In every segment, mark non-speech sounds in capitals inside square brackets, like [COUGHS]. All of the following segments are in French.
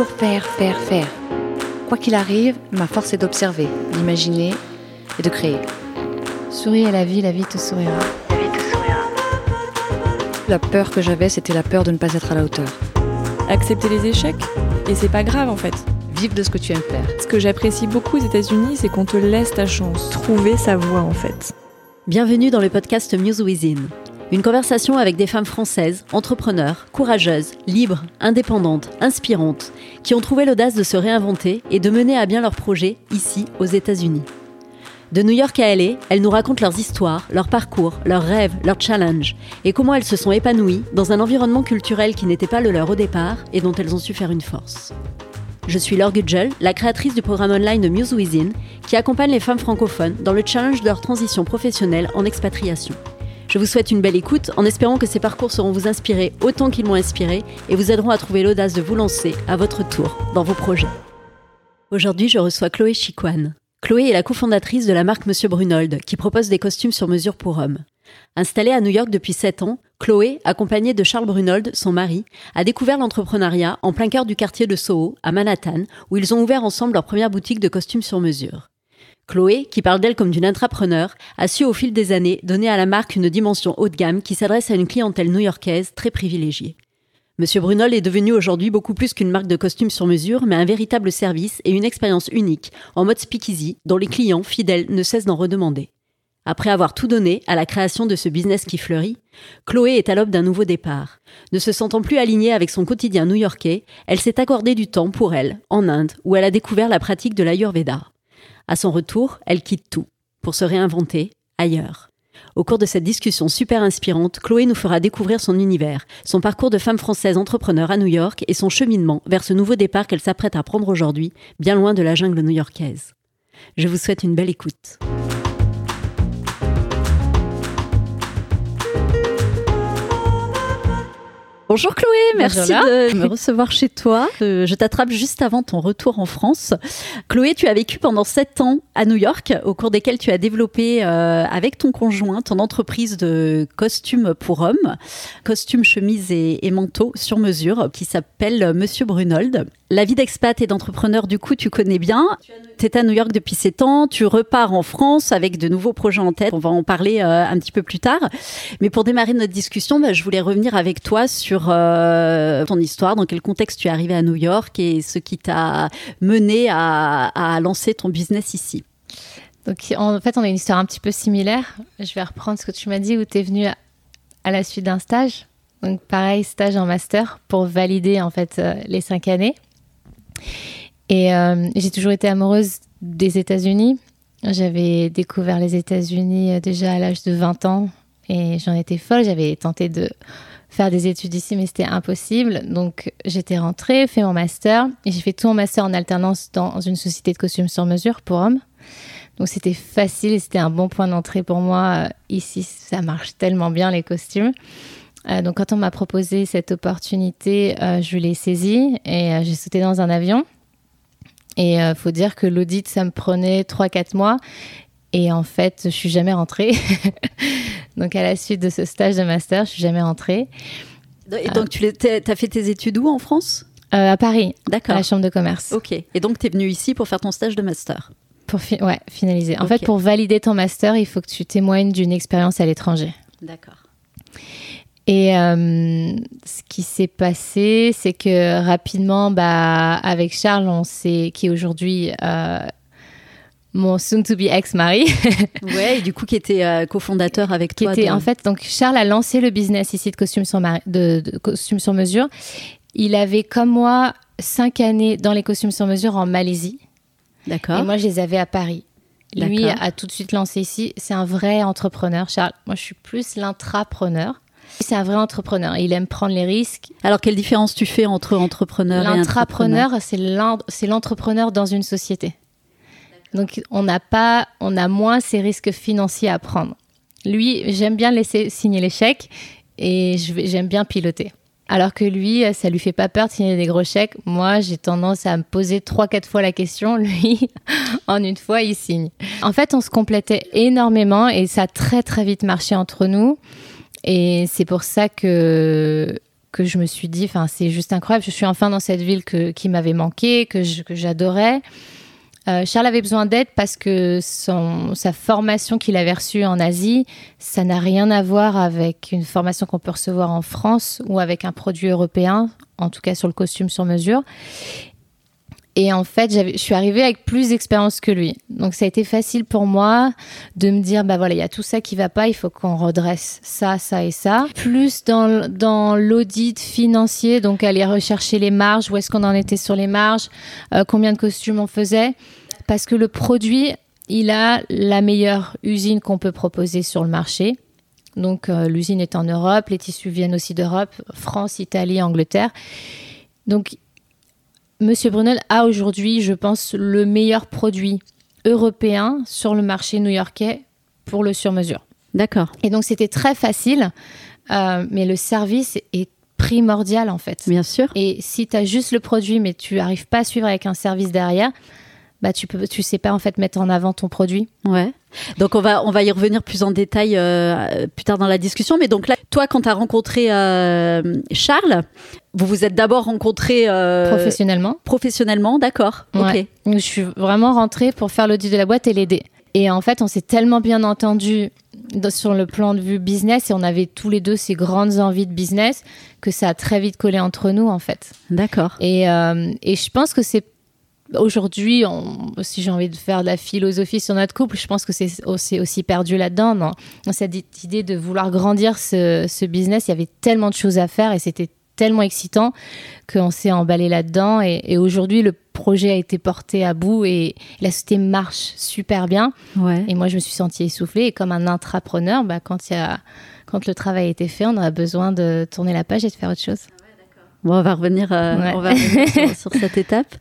toujours faire, faire, faire. Quoi qu'il arrive, ma force est d'observer, d'imaginer et de créer. Souris à la vie, la vie te sourira. La peur que j'avais, c'était la peur de ne pas être à la hauteur. Accepter les échecs. Et c'est pas grave en fait. Vivre de ce que tu aimes faire. Ce que j'apprécie beaucoup aux États-Unis, c'est qu'on te laisse ta chance. Trouver sa voie en fait. Bienvenue dans le podcast Muse Within. Une conversation avec des femmes françaises, entrepreneurs, courageuses, libres, indépendantes, inspirantes, qui ont trouvé l'audace de se réinventer et de mener à bien leurs projets ici, aux États-Unis. De New York à LA, elles nous racontent leurs histoires, leurs parcours, leurs rêves, leurs challenges, et comment elles se sont épanouies dans un environnement culturel qui n'était pas le leur au départ et dont elles ont su faire une force. Je suis Laure Gudgel, la créatrice du programme online de Muse Within, qui accompagne les femmes francophones dans le challenge de leur transition professionnelle en expatriation. Je vous souhaite une belle écoute en espérant que ces parcours seront vous inspirer autant qu'ils m'ont inspiré et vous aideront à trouver l'audace de vous lancer à votre tour dans vos projets. Aujourd'hui, je reçois Chloé Chiquan. Chloé est la cofondatrice de la marque Monsieur Brunold, qui propose des costumes sur mesure pour hommes. Installée à New York depuis 7 ans, Chloé, accompagnée de Charles Brunold, son mari, a découvert l'entrepreneuriat en plein cœur du quartier de Soho, à Manhattan, où ils ont ouvert ensemble leur première boutique de costumes sur mesure. Chloé, qui parle d'elle comme d'une intrapreneur, a su au fil des années donner à la marque une dimension haut de gamme qui s'adresse à une clientèle new-yorkaise très privilégiée. Monsieur Brunol est devenu aujourd'hui beaucoup plus qu'une marque de costumes sur mesure, mais un véritable service et une expérience unique, en mode speakeasy, dont les clients fidèles ne cessent d'en redemander. Après avoir tout donné à la création de ce business qui fleurit, Chloé est à l'aube d'un nouveau départ. Ne se sentant plus alignée avec son quotidien new-yorkais, elle s'est accordé du temps pour elle, en Inde, où elle a découvert la pratique de l'Ayurveda. À son retour, elle quitte tout pour se réinventer ailleurs. Au cours de cette discussion super inspirante, Chloé nous fera découvrir son univers, son parcours de femme française entrepreneur à New York et son cheminement vers ce nouveau départ qu'elle s'apprête à prendre aujourd'hui, bien loin de la jungle new-yorkaise. Je vous souhaite une belle écoute. Bonjour Chloé, merci de me recevoir chez toi. Euh, je t'attrape juste avant ton retour en France. Chloé, tu as vécu pendant sept ans à New York, au cours desquels tu as développé euh, avec ton conjoint ton entreprise de costumes pour hommes, costumes, chemises et, et manteaux sur mesure, qui s'appelle Monsieur Brunold. La vie d'expat et d'entrepreneur, du coup, tu connais bien. Tu es à New York depuis 7 ans, tu repars en France avec de nouveaux projets en tête. On va en parler euh, un petit peu plus tard. Mais pour démarrer notre discussion, bah, je voulais revenir avec toi sur euh, ton histoire, dans quel contexte tu es arrivé à New York et ce qui t'a mené à, lancer ton business ici. Donc, en fait, on a une histoire un petit peu similaire. Je vais reprendre ce que tu m'as dit où tu es venu à la suite d'un stage. Donc, pareil, stage en master pour valider en fait euh, les cinq années. Et euh, j'ai toujours été amoureuse des États-Unis. J'avais découvert les États-Unis euh, déjà à l'âge de 20 ans et j'en étais folle. J'avais tenté de faire des études ici, mais c'était impossible. Donc j'étais rentrée, fait mon master et j'ai fait tout mon master en alternance dans une société de costumes sur mesure pour hommes. Donc c'était facile c'était un bon point d'entrée pour moi. Euh, ici, ça marche tellement bien les costumes. Euh, donc quand on m'a proposé cette opportunité, euh, je l'ai saisie et euh, j'ai sauté dans un avion. Et il faut dire que l'audit, ça me prenait 3-4 mois. Et en fait, je suis jamais rentrée. [LAUGHS] donc à la suite de ce stage de master, je suis jamais rentrée. Et donc tu as fait tes études où en France? À Paris, D'accord. à la Chambre de commerce. Ok. Et donc tu es venue ici pour faire ton stage de master? Pour ouais, finaliser. En fait, pour valider ton master, il faut que tu témoignes d'une expérience à l'étranger. D'accord. Et euh, ce qui s'est passé, c'est que rapidement, bah, avec Charles, on sait qui est aujourd'hui euh, mon soon-to-be ex-mari. [LAUGHS] ouais, et du coup, qui était euh, cofondateur avec qui toi. Était, En fait, donc Charles a lancé le business ici de costumes sur, de, de costumes sur mesure. Il avait, comme moi, cinq années dans les costumes sur mesure en Malaisie. D'accord. Et moi, je les avais à Paris. Lui a tout de suite lancé ici. C'est un vrai entrepreneur, Charles. Moi, je suis plus l'intrapreneur. C'est un vrai entrepreneur. Il aime prendre les risques. Alors, quelle différence tu fais entre entrepreneur et L'intrapreneur, c'est l'entrepreneur dans une société. Donc, on n'a pas, on a moins ces risques financiers à prendre. Lui, j'aime bien laisser signer les chèques et j'aime bien piloter. Alors que lui, ça lui fait pas peur de signer des gros chèques. Moi, j'ai tendance à me poser trois, quatre fois la question. [LAUGHS] Lui, en une fois, il signe. En fait, on se complétait énormément et ça a très, très vite marché entre nous. Et c'est pour ça que que je me suis dit, c'est juste incroyable. Je suis enfin dans cette ville que, qui m'avait manqué, que j'adorais. Euh, Charles avait besoin d'aide parce que son, sa formation qu'il avait reçue en Asie, ça n'a rien à voir avec une formation qu'on peut recevoir en France ou avec un produit européen, en tout cas sur le costume sur mesure. Et en fait, je suis arrivée avec plus d'expérience que lui. Donc ça a été facile pour moi de me dire, bah voilà, il y a tout ça qui va pas, il faut qu'on redresse ça, ça et ça. Plus dans, l'audit financier, donc aller rechercher les marges, où est-ce qu'on en était sur les marges, euh, combien de costumes on faisait. Parce que le produit, il a la meilleure usine qu'on peut proposer sur le marché. Donc euh, l'usine est en Europe, les tissus viennent aussi d'Europe, France, Italie, Angleterre. Donc Monsieur Brunel a aujourd'hui, je pense, le meilleur produit européen sur le marché new-yorkais pour le sur-mesure. D'accord. Et donc c'était très facile, euh, mais le service est primordial en fait. Bien sûr. Et si tu as juste le produit, mais tu n'arrives pas à suivre avec un service derrière, bah tu peux, tu sais pas en fait mettre en avant ton produit. Ouais. Donc on va on va y revenir plus en détail euh, plus tard dans la discussion. Mais donc là, toi, quand tu as rencontré euh, Charles, vous vous êtes d'abord rencontré euh, professionnellement. Professionnellement, d'accord. Ok. Je suis vraiment rentrée pour faire l'audit de la boîte et l'aider. Et en fait, on s'est tellement bien entendu sur le plan de vue business et on avait tous les deux ces grandes envies de business que ça a très vite collé entre nous en fait. D'accord. Et, et je pense que c'est aujourd'hui, si j'ai envie de faire de la philosophie sur notre couple, je pense que c'est aussi, aussi, perdu là-dedans, dans, cette idée de vouloir grandir ce, business. Il y avait tellement de choses à faire et c'était tellement excitant qu'on s'est emballé là-dedans. Et, aujourd'hui, le projet a été porté à bout et la société marche super bien. Et moi, je me suis sentie essoufflée. Et comme un intrapreneur, bah, quand, y a, quand le travail a été fait, on a besoin de tourner la page et de faire autre chose. Bon, on va revenir, euh, on va revenir [LAUGHS] sur, cette étape.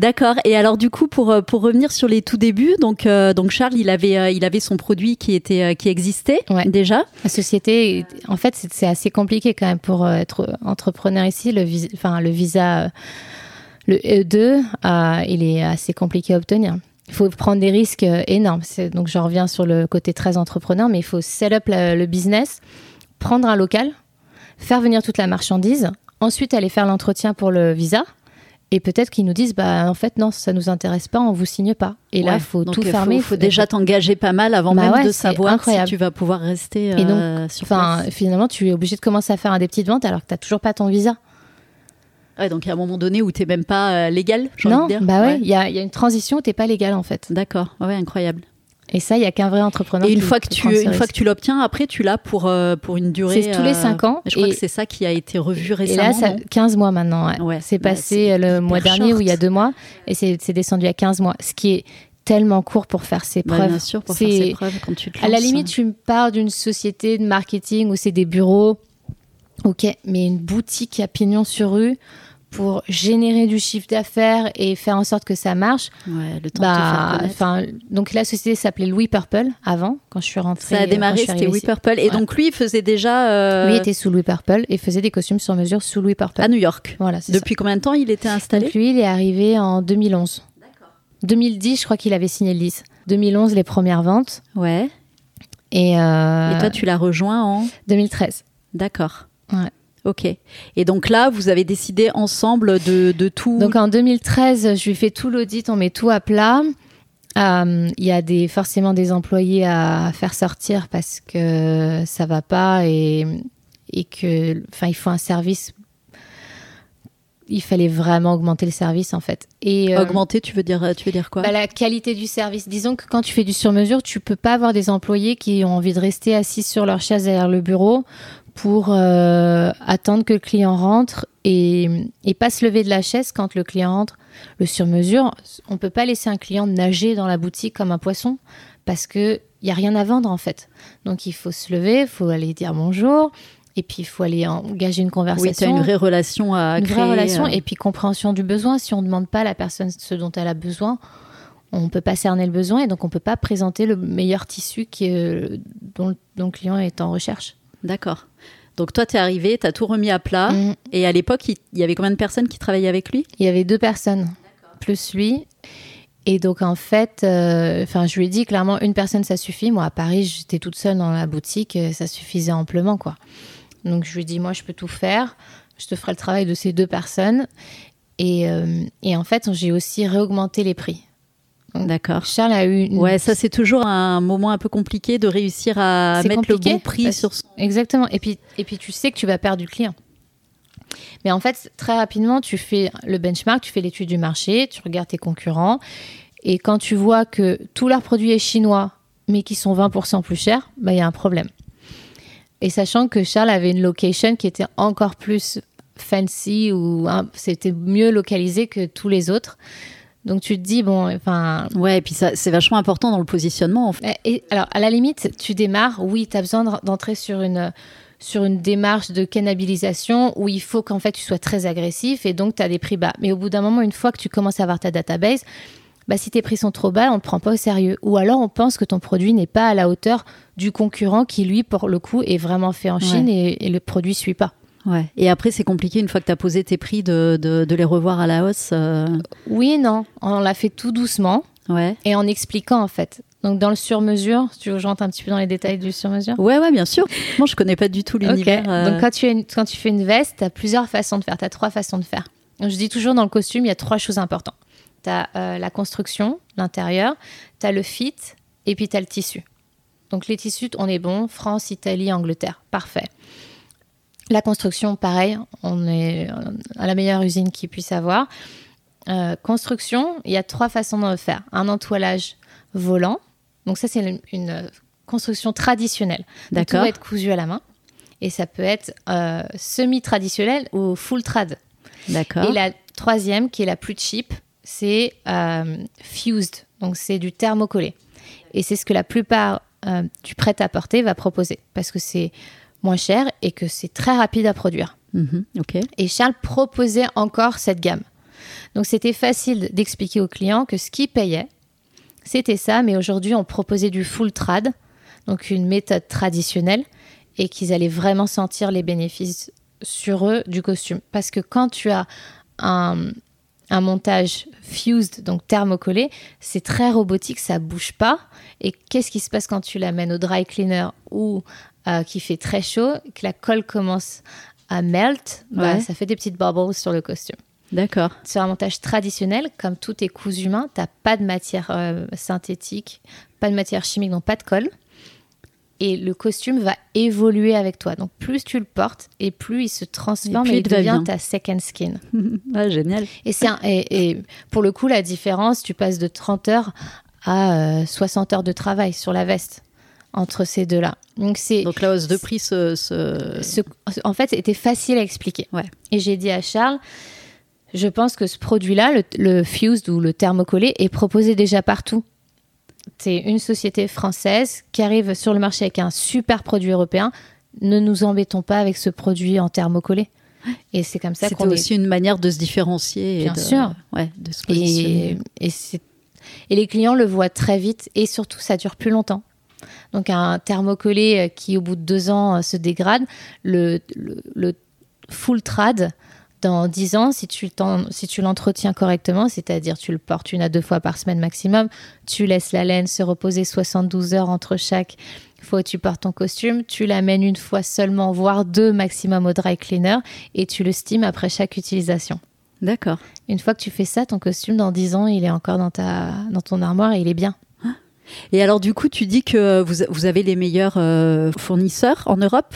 D'accord. Et alors du coup, pour euh, pour revenir sur les tout débuts, donc euh, donc Charles, il avait il avait son produit qui était qui existait déjà. La société, en fait, c'est assez compliqué quand même pour être entrepreneur ici. Le visa, enfin le visa, le E2, il est assez compliqué à obtenir. Il faut prendre des risques énormes. Donc je reviens sur le côté très entrepreneur, mais il faut set up le business, prendre un local, faire venir toute la marchandise Ensuite, aller faire l'entretien pour le visa. Et peut-être qu'ils nous disent, bah, en fait, non, ça nous intéresse pas, on vous signe pas. Et là, il faut tout fermer. Il faut, déjà t'engager pas mal avant bah même de savoir si tu vas pouvoir rester et donc, euh, sur place. Finalement, tu es obligé de commencer à faire des petites ventes alors que tu n'as toujours pas ton visa. Ouais, donc il y a un moment donné où tu n'es même pas euh, légal, Non, dire. bah ouais, il y, a, y, a, une transition où tu n'es pas légal en fait. D'accord, ouais, incroyable. Et ça, il y a qu'un vrai entrepreneur. Et une fois que tu, une fois que tu l'obtiens, après tu l'as pour euh, pour une durée. C'est tous les 5 euh, ans. Je crois que c'est ça qui a été revu récemment. Et là, ça, 15 mois maintenant. Ouais. c'est passé le mois dernier ou il y a deux mois, et c'est descendu à 15 mois, ce qui est tellement court pour faire ses bah, preuves. bien sûr, pour faire ses preuves quand tu te lances. À la limite, tu me parles d'une société de marketing où c'est des bureaux. Ok, mais une boutique à pignon sur rue pour générer du chiffre d'affaires et faire en sorte que ça marche. Ouais, le temps bah, de faire Donc la société s'appelait Louis Purple avant, quand je suis rentrée. Ça a démarré, c'était Louis Purple. Et donc lui, il faisait déjà. Euh, lui était sous Louis Purple et faisait des costumes sur mesure sous Louis Purple. À New York. Voilà. Depuis combien de temps il était installé donc Lui, il est arrivé en 2011. D'accord. 2010, je crois qu'il avait signé le 10. 2011, les premières ventes. Ouais. Et, euh... et toi, tu l'as rejoint en 2013. D'accord. Ouais. Ok. Et donc là, vous avez décidé ensemble de, de tout. Donc en 2013, je lui fais tout l'audit, on met tout à plat. Euh, il y a des, forcément des employés à faire sortir parce que ça va pas et, et que, enfin, il faut un service. Il fallait vraiment augmenter le service en fait. Et euh, augmenter, tu veux dire, tu veux dire quoi bah, La qualité du service. Disons que quand tu fais du sur-mesure, tu peux pas avoir des employés qui ont envie de rester assis sur leur chaise derrière le bureau pour euh, attendre que le client rentre et, et, pas se lever de la chaise quand le client rentre. Le sur-mesure, on peut pas laisser un client nager dans la boutique comme un poisson parce que il y a rien à vendre en fait. Donc il faut se lever, il faut aller dire bonjour. Et puis, il faut aller engager une conversation. Oui, tu as une vraie relation à une créer. vraie relation. Euh. Et puis, compréhension du besoin. Si on ne demande pas à la personne ce dont elle a besoin, on ne peut pas cerner le besoin. Et donc, on ne peut pas présenter le meilleur tissu qui, dont, dont le client est en recherche. D'accord. Donc toi, tu es arrivé, tu as tout remis à plat. Mm. Et à l'époque, il y avait combien de personnes qui travaillaient avec lui? Il y avait deux personnes, plus lui. Et donc en fait, euh, enfin, je lui ai dit clairement, une personne, ça suffit. Moi, à Paris, j'étais toute seule dans la boutique, euh, ça suffisait amplement, quoi. Donc je lui ai dit, moi, je peux tout faire. je te ferai le travail de ces deux personnes. Et, euh, et en fait, j'ai aussi réaugmenté les prix. D'accord. Charles a eu une... Ouais, ça c'est toujours un moment un peu compliqué de réussir à mettre le bon prix parce- sur son. Exactement. Et puis, et puis tu sais que tu vas perdre du client. Mais en fait, très rapidement, tu fais le benchmark, tu fais l'étude du marché, tu regardes tes concurrents. Et quand tu vois que tout leur produit est chinois, mais qui sont 20% plus chers, bah, il y a un problème. Et sachant que Charles avait une location qui était encore plus fancy ou hein, c'était mieux localisé que tous les autres. Donc tu te dis, bon, enfin, Ouais, et puis ça c'est vachement important dans le positionnement. En fait. Et alors, à la limite, tu démarres, oui, tu as besoin de- d'entrer sur une, sur une démarche de cannibalisation où il faut qu'en fait tu sois très agressif et donc tu as des prix bas. Mais au bout d'un moment, une fois que tu commences à avoir ta database, bah, si tes prix sont trop bas, on ne te prend pas au sérieux. Ou alors on pense que ton produit n'est pas à la hauteur du concurrent qui, lui, pour le coup, est vraiment fait en Chine et, et le produit ne suit pas. Ouais. Et après c'est compliqué une fois que tu as posé tes prix de, de, de les revoir à la hausse. euh, Oui et non, on l'a fait tout doucement Ouais. et en expliquant en fait. Donc dans le sur-mesure, tu veux que je rentre un petit peu dans les détails du sur-mesure? Ouais, ouais, bien sûr. Moi, je connais pas du tout l'univers. euh, Donc quand tu, une- quand tu fais une veste, tu as plusieurs façons de faire, tu as trois façons de faire. Donc, je dis toujours dans le costume, il y a trois choses importantes. Tu as la construction, l'intérieur, tu as le fit et puis tu as le tissu. Donc les tissus, on est bon, France, Italie, Angleterre, parfait. La construction, pareil, on est euh, à la meilleure usine qu'il puisse avoir. Euh, construction, il y a trois façons de le faire. Un entoilage volant, donc ça c'est une, une, construction traditionnelle. Donc, Tout D'accord. va être cousu à la main. Et ça peut être euh, semi-traditionnel ou full trad. D'accord. Et la troisième, qui est la plus cheap, c'est euh, fused. Donc c'est du thermocollé. Et c'est ce que la plupart euh, du prêt-à-porter va proposer. Parce que c'est moins cher et que c'est très rapide à produire. Mhm, ok. Et Charles proposait encore cette gamme. Donc c'était facile d'expliquer aux clients que ce qu'ils payaient, c'était ça, mais aujourd'hui on proposait du full trad, donc une méthode traditionnelle, et qu'ils allaient vraiment sentir les bénéfices sur eux du costume. Parce que quand tu as un, un montage fused, donc thermocollé, c'est très robotique, ça bouge pas. Et qu'est-ce qui se passe quand tu l'amènes au dry cleaner ou euh, qui fait très chaud, que la colle commence à melt, bah, Ouais. ça fait des petites bubbles sur le costume. D'accord. Sur un montage traditionnel, comme tout est cousu humain, tu pas de matière euh, synthétique, pas de matière chimique, donc pas de colle. Et le costume va évoluer avec toi. Donc plus tu le portes et plus il se transforme Et il devient bien. ta second skin. [LAUGHS] Ah, génial. Et, c'est et pour le coup, la différence, tu passes de 30 heures à euh, 60 heures de travail sur la veste entre ces deux-là. Donc c'est Donc la hausse de prix se. se- ce- en fait, c'était facile à expliquer. Ouais. Et j'ai dit à Charles, je pense que ce produit-là, le, le fused ou le thermocollé, est proposé déjà partout. C'est une société française qui arrive sur le marché avec un super produit européen. Ne nous embêtons pas avec ce produit en thermocollé. Et c'est comme ça C'était qu'on est aussi une manière de se différencier. et Bien de- sûr. Ouais, de se positionner. et, et, c'est- et les clients le voient très vite et surtout, ça dure plus longtemps. Donc, un thermocollé euh, qui, au bout de deux ans, euh, se dégrade, le, le, le full trad, dans 10 ans, si tu, t'en- si tu l'entretiens correctement, c'est-à-dire tu le portes une à deux fois par semaine maximum, tu laisses la laine se reposer 72 heures entre chaque fois où tu portes ton costume, tu l'amènes une fois seulement, voire deux maximum au dry cleaner, et tu le steams après chaque utilisation. D'accord. Une fois que tu fais ça, ton costume, dans 10 ans, il est encore dans, ta, dans ton armoire et il est bien. Et alors, du coup, tu dis que vous, vous avez les meilleurs euh, fournisseurs en Europe?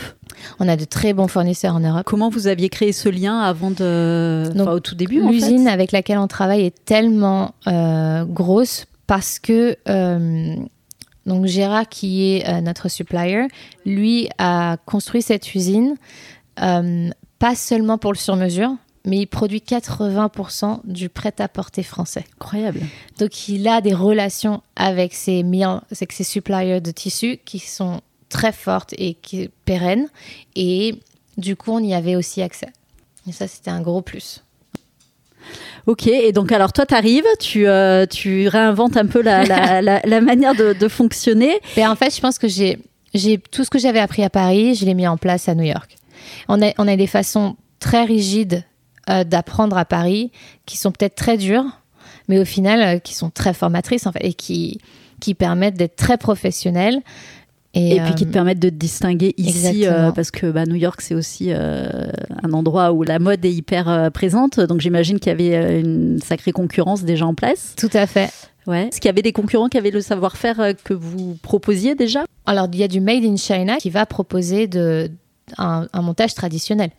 On a de très bons fournisseurs en Europe. Comment vous aviez créé ce lien avant de. Donc, enfin, au tout début, en L'usine fait avec laquelle on travaille est tellement euh, grosse parce que euh, donc Gérard, qui est notre supplier, lui a construit cette usine pas seulement pour le sur-mesure, mais il produit 80% du prêt-à-porter français. Incroyable. Donc, il a des relations avec ses, avec ses suppliers de tissus qui sont très fortes et qui, pérennes. Et du coup, on y avait aussi accès. Et ça, c'était un gros plus. Ok, et donc alors toi, tu arrives, tu, euh, tu réinventes un peu la, la, [LAUGHS] la, la manière de, de fonctionner. Et en fait, je pense que j'ai, j'ai tout ce que j'avais appris à Paris, je l'ai mis en place à New York. On a, on a des façons très rigides euh, d'apprendre à Paris qui sont peut-être très dures, mais au final, euh, qui sont très formatrices en fait, et qui, qui permettent d'être très professionnels. Et, puis qui te euh, permettent de te distinguer ici, euh, parce que bah, New York, c'est aussi euh, un endroit où la mode est hyper euh, présente. Donc j'imagine qu'il y avait une sacrée concurrence déjà en place. Tout à fait. Ouais. Est-ce qu'il y avait des concurrents qui avaient le savoir-faire que vous proposiez déjà? Alors, il y a du Made in China qui va proposer de, un, un montage traditionnel.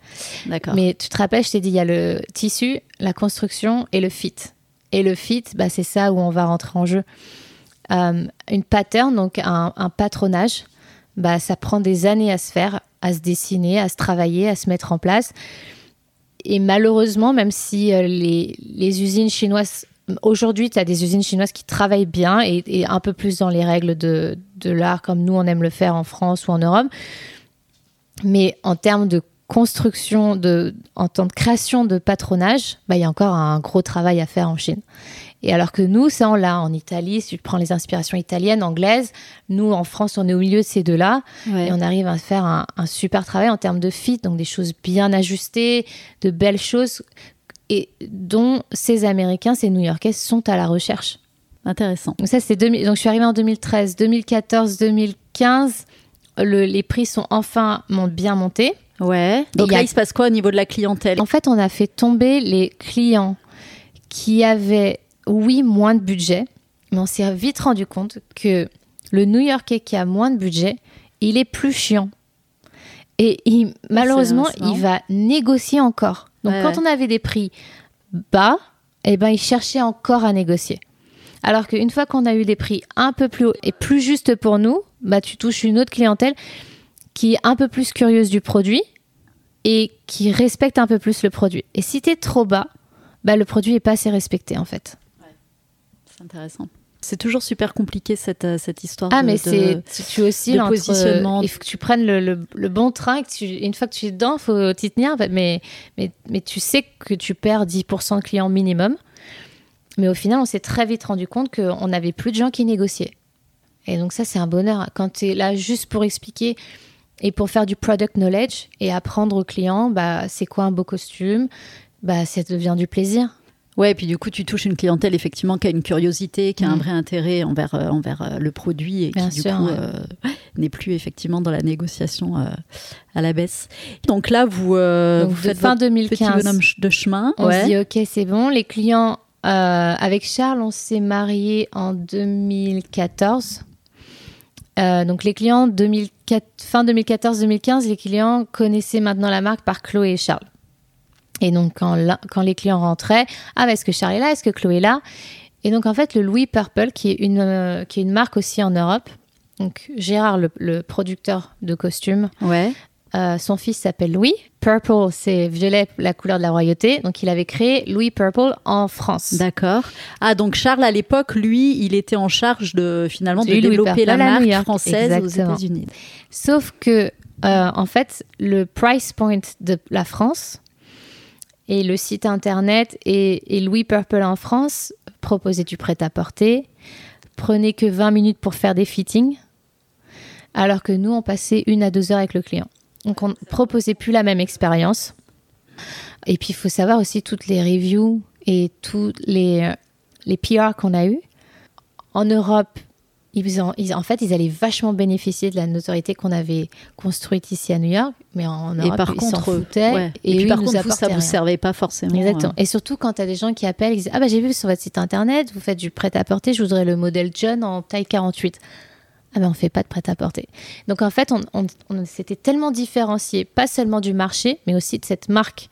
D'accord. Mais tu te rappelles, je t'ai dit, il y a le tissu, la construction et le fit. Et le fit, bah, c'est ça où on va rentrer en jeu. Euh, une pattern, donc un, un patronage, bah, ça prend des années à se faire, à se dessiner, à se travailler, à se mettre en place. Et malheureusement, même si euh, les, les usines chinoises, aujourd'hui, tu as des usines chinoises qui travaillent bien et, et un peu plus dans les règles de, de l'art, comme nous, on aime le faire en France ou en Europe. Mais en termes de construction, de, en temps de création de patronage, bah, il y a encore un gros travail à faire en Chine. Et alors que nous, ça, on l'a en Italie, si tu prends les inspirations italiennes, anglaises, nous, en France, on est au milieu de ces deux-là. Ouais. Et on arrive à faire un, un super travail en termes de fit, donc des choses bien ajustées, de belles choses, et dont ces Américains, ces New-Yorkais sont à la recherche. Intéressant. Donc ça, c'est 2000 donc je suis arrivée en 2013, 2014, 2015. Le, les prix sont enfin bien monté. Ouais. Donc là, a- il se passe quoi au niveau de la clientèle? En fait, on a fait tomber les clients qui avaient, oui, moins de budget, mais on s'est vite rendu compte que le New-Yorkais qui a moins de budget, il est plus chiant. Et il- malheureusement, il va négocier encore. Donc, Ouais, quand on avait des prix bas, eh ben, il cherchait encore à négocier. Alors qu'une fois qu'on a eu des prix un peu plus hauts et plus justes pour nous, bah, tu touches une autre clientèle qui est un peu plus curieuse du produit et qui respecte un peu plus le produit. Et si tu es trop bas, bah, le produit n'est pas assez respecté en fait. C'est intéressant. C'est toujours super compliqué cette, euh, cette histoire. Ah, de- mais c'est tu, de entre- positionnement. Il faut que tu prennes le, le- le bon train. Et que tu, une fois que tu es dedans, il faut t'y tenir. Mais, mais, mais tu sais que tu perds 10% de clients minimum. Mais au final, on s'est très vite rendu compte qu'on n'avait plus de gens qui négociaient. Et donc, ça, c'est un bonheur. Quand tu es là juste pour expliquer et pour faire du product knowledge et apprendre aux clients bah, c'est quoi un beau costume, bah, ça devient du plaisir. Ouais, et puis du coup, tu touches une clientèle effectivement qui a une curiosité, qui a un Mm. vrai intérêt envers, euh, envers euh, le produit et Bien qui sûr, du coup ouais. euh, n'est plus effectivement dans la négociation à la baisse. Donc là, vous, donc, vous faites fin votre petit 2015. bonhomme ch- de chemin. On ouais. se dit ok c'est bon. Les clients avec Charles on s'est mariés en 2014. Euh, donc les clients 2004, fin 2014-2015 les clients connaissaient maintenant la marque par Chloé et Charles. Et donc quand, les clients rentraient ah bah, est-ce que Charles est là? Est-ce que Chloé est là? Et donc en fait le Louis Purple qui est une euh, qui est une marque aussi en Europe. Donc Gérard le, le producteur de costumes Ouais. Euh, son fils s'appelle Louis. Purple, c'est violet, la couleur de la royauté. Donc, il avait créé Louis Purple en France. D'accord. Ah, donc Charles, à l'époque, lui, il était en charge de finalement de Louis développer la Purple marque York, française aux. États-Unis. Sauf que, euh, en fait, le price point de la France et le site internet et, et Louis Purple en France proposaient du prêt-à-porter, prenaient que 20 minutes pour faire des fittings, alors que nous, on passait une à deux heures avec le client. Donc, on ne proposait plus la même expérience. Et puis, il faut savoir aussi toutes les reviews et tous les, les PR qu'on a eus. En Europe, ils ont- ils- en fait, ils allaient vachement bénéficier de la notoriété qu'on avait construite ici à New York, mais en Europe, et par ils s'en contre, foutaient. ouais. Et, et, puis eux, par ils contre, vous, ça apportaient vous servait pas forcément. Exactement. euh, Et surtout quand tu as des gens qui appellent, ils disent Ah bah j'ai vu sur votre site internet, vous faites du prêt-à-porter, je voudrais le modèle John en taille 48. Ah ben on fait pas de prêt-à-porter. Donc en fait, on, s'était tellement différencié, pas seulement du marché, mais aussi de cette marque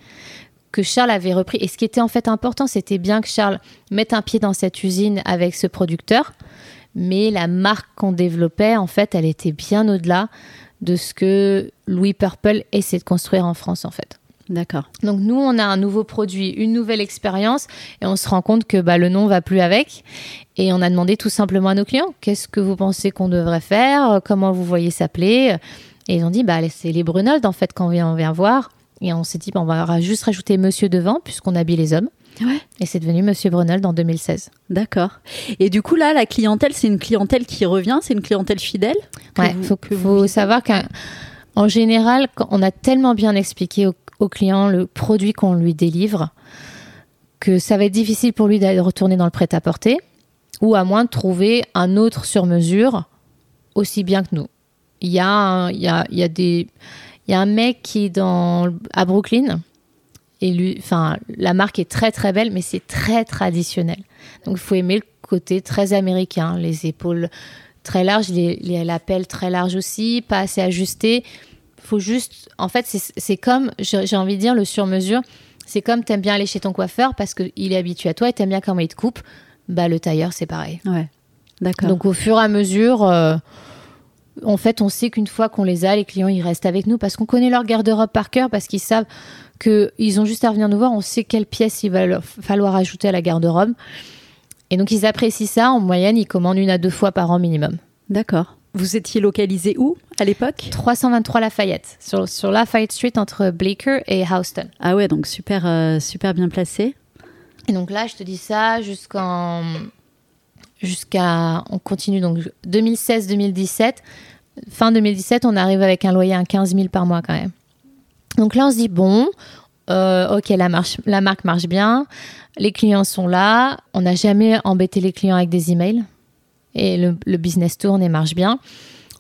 que Charles avait repris. Et ce qui était en fait important, c'était bien que Charles mette un pied dans cette usine avec ce producteur, mais la marque qu'on développait, en fait, elle était bien au-delà de ce que Louis Purple essaie de construire en France, en fait. D'accord. Donc nous, on a un nouveau produit, une nouvelle expérience, et on se rend compte que bah, le nom va plus avec. Et on a demandé tout simplement à nos clients, qu'est-ce que vous pensez qu'on devrait faire Comment vous voyez s'appeler Et ils ont dit, bah, c'est les Brunolds, en fait, qu'on vient, on vient voir. Et on s'est dit, bah, on va juste rajouter Monsieur devant, puisqu'on habille les hommes. Ouais. Et c'est devenu Monsieur Brunold en 2016. D'accord. Et du coup, là, la clientèle, c'est une clientèle qui revient, c'est une clientèle fidèle Ouais, vous- faut, que vous faut visez savoir qu'en général, quand on a tellement bien expliqué au, au client le produit qu'on lui délivre que ça va être difficile pour lui d'aller retourner dans le prêt-à-porter ou à moins de trouver un autre sur mesure aussi bien que nous. il y, a y, a, y, a y a un mec qui est dans, à Brooklyn. Et lui, enfin, la marque est très très belle, mais c'est très traditionnel. Donc il faut aimer le côté très américain, les épaules très larges, les, les lapels très larges aussi, pas assez ajustés. Faut juste, en fait, c'est comme, j'ai envie de dire, le sur-mesure. C'est comme t'aimes bien aller chez ton coiffeur parce qu'il est habitué à toi et t'aimes bien comment il te coupe. Bah le tailleur, c'est pareil. Ouais. D'accord. Donc au fur et à mesure, euh, en fait, on sait qu'une fois qu'on les a, les clients ils restent avec nous parce qu'on connaît leur garde-robe par cœur, parce qu'ils savent qu'ils ont juste à venir nous voir. On sait quelles pièces il va leur falloir ajouter à la garde-robe. Et donc ils apprécient ça. En moyenne, ils commandent une à deux fois par an minimum. D'accord. Vous étiez localisé où à l'époque 323 Lafayette, sur, sur Lafayette Street entre Bleecker et Houston. Ah ouais, donc super, euh, super bien placé. Et donc là, je te dis ça jusqu'en. Jusqu'à. On continue donc 2016-2017. Fin 2017, on arrive avec un loyer à 15 000 par mois quand même. Donc là, on se dit bon, euh, ok, la, marche, la marque marche bien, les clients sont là, on n'a jamais embêté les clients avec des emails et le, le business tourne et marche bien.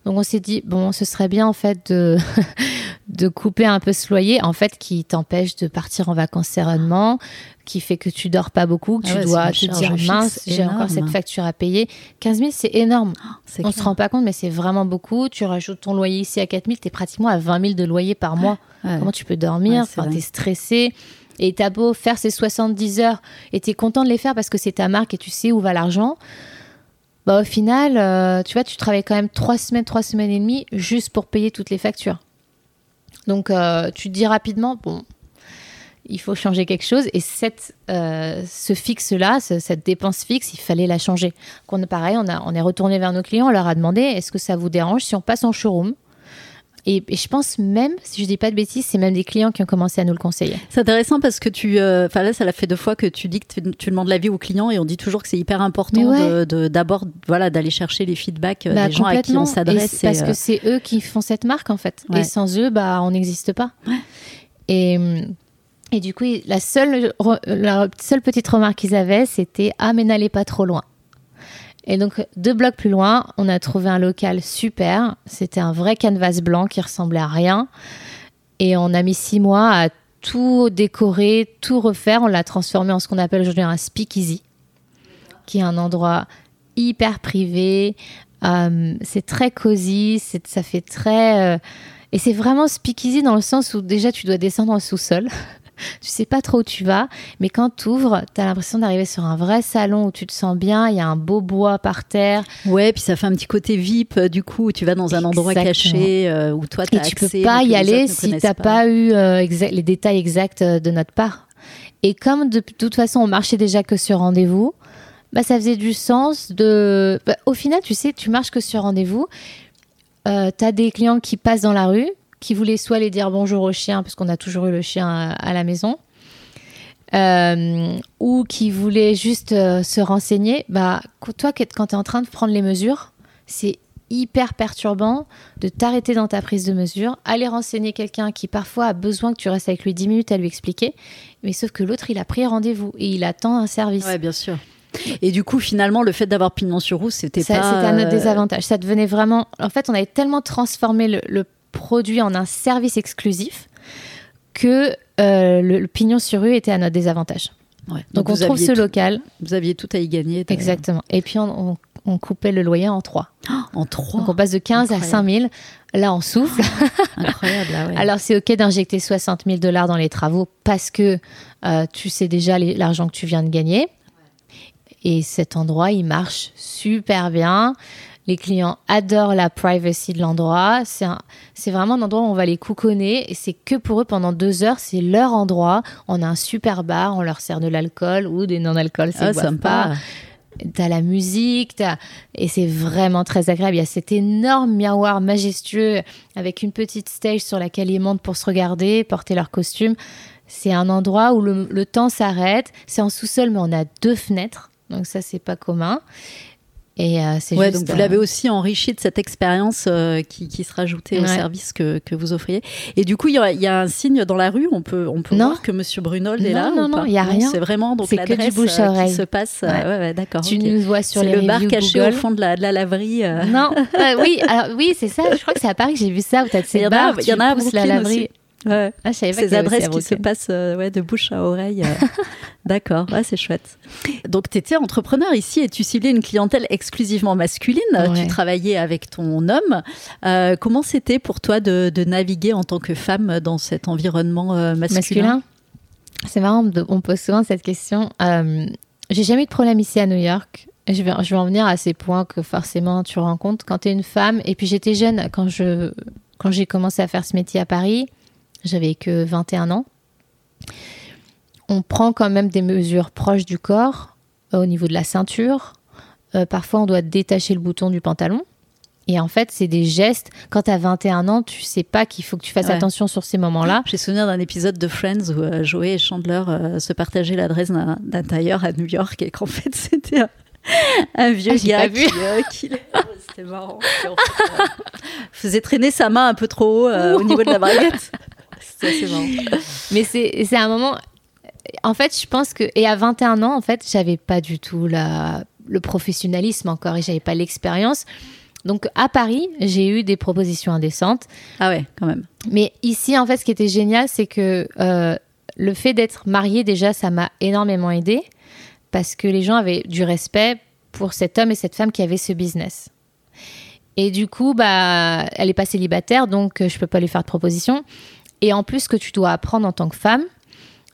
Donc on s'est dit bon, ce serait bien en fait de, [LAUGHS] de couper un peu ce loyer en fait qui t'empêche de partir en vacances sereinement, qui fait que tu dors pas beaucoup, que Ah tu ouais, dois te dire mince, j'ai encore cette facture à payer. 15 000, c'est énorme. C'est On clair. se rend pas compte, mais c'est vraiment beaucoup. Tu rajoutes ton loyer ici à 4 000, tu es pratiquement à 20 000 de loyer par mois. Ouais. Comment tu peux dormir? Ouais, c'est Enfin, dingue. T'es stressé. Et t'as beau faire ces 70 heures et t'es content de les faire parce que c'est ta marque et tu sais où va l'argent. Bah, au final, euh, tu vois, tu travailles quand même 3 semaines, 3 semaines et demie juste pour payer toutes les factures. Donc, euh, tu te dis rapidement, bon, il faut changer quelque chose. Et cette, euh, ce fixe-là, ce- cette dépense fixe, il fallait la changer. Donc, on, pareil, on, a, on est retourné vers nos clients, on leur a demandé est-ce que ça vous dérange si on passe en showroom? Et, et je pense même, si je dis pas de bêtises, c'est même des clients qui ont commencé à nous le conseiller. C'est intéressant parce que tu, euh, enfin là, ça l'a fait deux fois que tu dis que tu, tu demandes l'avis aux clients et on dit toujours que c'est hyper important ouais. de- d'abord, voilà, d'aller chercher les feedbacks euh, Bah, des gens à qui on s'adresse. Parce et, euh, que c'est eux qui font cette marque en fait. Ouais. Et sans eux, bah, on n'existe pas. Et, et du coup, la seule, la seule petite remarque qu'ils avaient, c'était Ah, mais n'allez pas trop loin. Et donc, deux blocs plus loin, on a trouvé un local super. C'était un vrai canvas blanc qui ressemblait à rien. Et on a mis six mois à tout décorer, tout refaire. On l'a transformé en ce qu'on appelle aujourd'hui un speakeasy, qui est un endroit hyper privé. Euh, c'est très cosy, ça fait très. euh, et c'est vraiment speakeasy dans le sens où déjà tu dois descendre en sous-sol. Tu sais pas trop où tu vas, mais quand tu ouvres, tu as l'impression d'arriver sur un vrai salon où tu te sens bien. Il y a un beau bois par terre. Ouais, puis ça fait un petit côté VIP, euh, du coup, où tu vas dans un endroit Exactement. caché euh, où toi, tu Et as tu peux pas y aller si connaissent t'as pas, eu euh, les détails exacts de notre part. Et comme de toute façon on marchait déjà que sur rendez-vous, bah ça faisait du sens de. bah, au final, tu sais, tu marches que sur rendez-vous. Euh, t'as des clients qui passent dans la rue, qui voulaient soit aller dire bonjour au chien, parce qu'on a toujours eu le chien à, à la maison, euh, ou qui voulaient juste euh, se renseigner. Bah, toi, quand tu es en train de prendre les mesures, c'est hyper perturbant de t'arrêter dans ta prise de mesure, aller renseigner quelqu'un qui parfois a besoin que tu restes avec lui 10 minutes à lui expliquer, mais sauf que l'autre, il a pris rendez-vous et il attend un service. Ouais, bien sûr. Et du coup, finalement, le fait d'avoir pignon sur rose, c'était Ça- pas. C'était à notre euh, désavantage. Ça devenait vraiment. En fait, on avait tellement transformé le, le produit en un service exclusif que euh, le, le pignon sur rue était à notre désavantage. ouais. Donc, on trouve ce tout- local. Vous aviez tout à y gagner. Exactement. Et puis, on, on- on coupait le loyer en trois. [GASPS] En trois. Donc, on passe de 15 à incroyable. 5 000. Là, on souffle. [LAUGHS] Incroyable, là, ouais. Alors, c'est OK d'injecter 60 000 dollars dans les travaux parce que euh, tu sais déjà l'argent que tu viens de gagner. Et cet endroit, il marche super bien. Les clients adorent la privacy de l'endroit. C'est vraiment un endroit où on va les couconner et c'est que pour eux pendant deux heures. C'est leur endroit. On a un super bar, on leur sert de l'alcool ou des non-alcool. ah, c'est sympa. T'as la musique, t'as- et c'est vraiment très agréable. Il y a cet énorme miroir majestueux avec une petite stage sur laquelle ils montent pour se regarder, porter leur costume. C'est un endroit où le, le temps s'arrête. C'est en sous-sol, mais on a deux fenêtres, donc ça c'est pas commun. Et euh, c'est Ouais, juste. donc vous euh, l'avez aussi enrichi de cette expérience euh, qui, qui se rajoutait au service que, que vous offriez. Et du coup, il y, a, il y a un signe dans la rue, on peut, on peut Non. voir que Monsieur Brunold est Non, là non, non, il y a rien. C'est vraiment donc C'est que du bouche à euh, qui se passe. euh, Ouais. d'accord. Tu nous vois sur C'est les le bar caché Google. au fond de la, de la laverie. euh. Non, [LAUGHS] euh, oui, alors, oui, c'est ça. Je crois que c'est à Paris que j'ai vu ça où t'as de Il ces y en a- bars, il y en a à la laverie. aussi. Ouais. Ah, Ces adresses qui se passent euh, ouais, de bouche à oreille. euh. [LAUGHS] D'accord, ouais, c'est chouette. Donc, tu étais entrepreneur ici et tu ciblais une clientèle exclusivement masculine. Ouais. Tu travaillais avec ton homme. Euh, comment c'était pour toi de, de naviguer en tant que femme dans cet environnement euh, masculin, masculin. C'est marrant, on pose souvent cette question. Euh, j'ai jamais eu de problème ici à New York. Je vais, je vais en venir à ces points que forcément tu rencontres quand tu es une femme. Et puis j'étais jeune quand je quand j'ai commencé à faire ce métier à Paris. J'avais que 21 ans. On prend quand même des mesures proches du corps euh, au niveau de la ceinture. Euh, parfois, on doit détacher le bouton du pantalon. Et en fait, c'est des gestes. Quand tu as 21 ans, tu sais pas qu'il faut que tu fasses Ouais. attention sur ces moments-là. J'ai souvenir d'un épisode de Friends où euh, Joey et Chandler euh, se partageaient l'adresse d'un tailleur à New York et qu'en [LAUGHS] fait c'était un, un vieux Ah, gars qui, euh, qui- [LAUGHS] c'était marrant qui, en fait, euh, faisait traîner sa main un peu trop haut euh, au niveau de la [LAUGHS] baguette. C'était assez marrant. [LAUGHS] Mais c'est c'est un moment. En fait, je pense que. Et à 21 ans, en fait, j'avais pas du tout la, le professionnalisme encore et j'avais pas l'expérience. Donc à Paris, j'ai eu des propositions indécentes. Ah ouais, quand même. Mais ici, en fait, ce qui était génial, c'est que euh, le fait d'être mariée, déjà, ça m'a énormément aidé parce que les gens avaient du respect pour cet homme et cette femme qui avaient ce business. Et du coup, bah, elle est pas célibataire, donc euh, je peux pas lui faire de proposition. Et en plus, ce que tu dois apprendre en tant que femme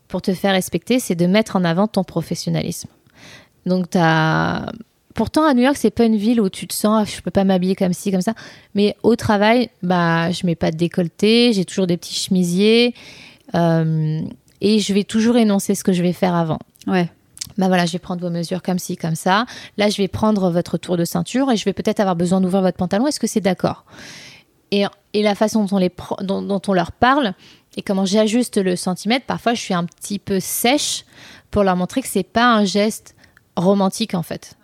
pour te faire respecter, c'est de mettre en avant ton professionnalisme. Donc, t'as... Pourtant, à New York, c'est pas une ville où tu te sens, ah, je peux pas m'habiller comme ci, comme ça. Mais au travail, bah, je mets pas de décolleté, j'ai toujours des petits chemisiers. euh, et je vais toujours énoncer ce que je vais faire avant. Ouais. Bah voilà, je vais prendre vos mesures comme ci, comme ça. Là, je vais prendre votre tour de ceinture et je vais peut-être avoir besoin d'ouvrir votre pantalon. Est-ce que c'est d'accord? Et, et la façon dont on, les dont, dont on leur parle et comment j'ajuste le centimètre, parfois je suis un petit peu sèche pour leur montrer que c'est pas un geste romantique en fait.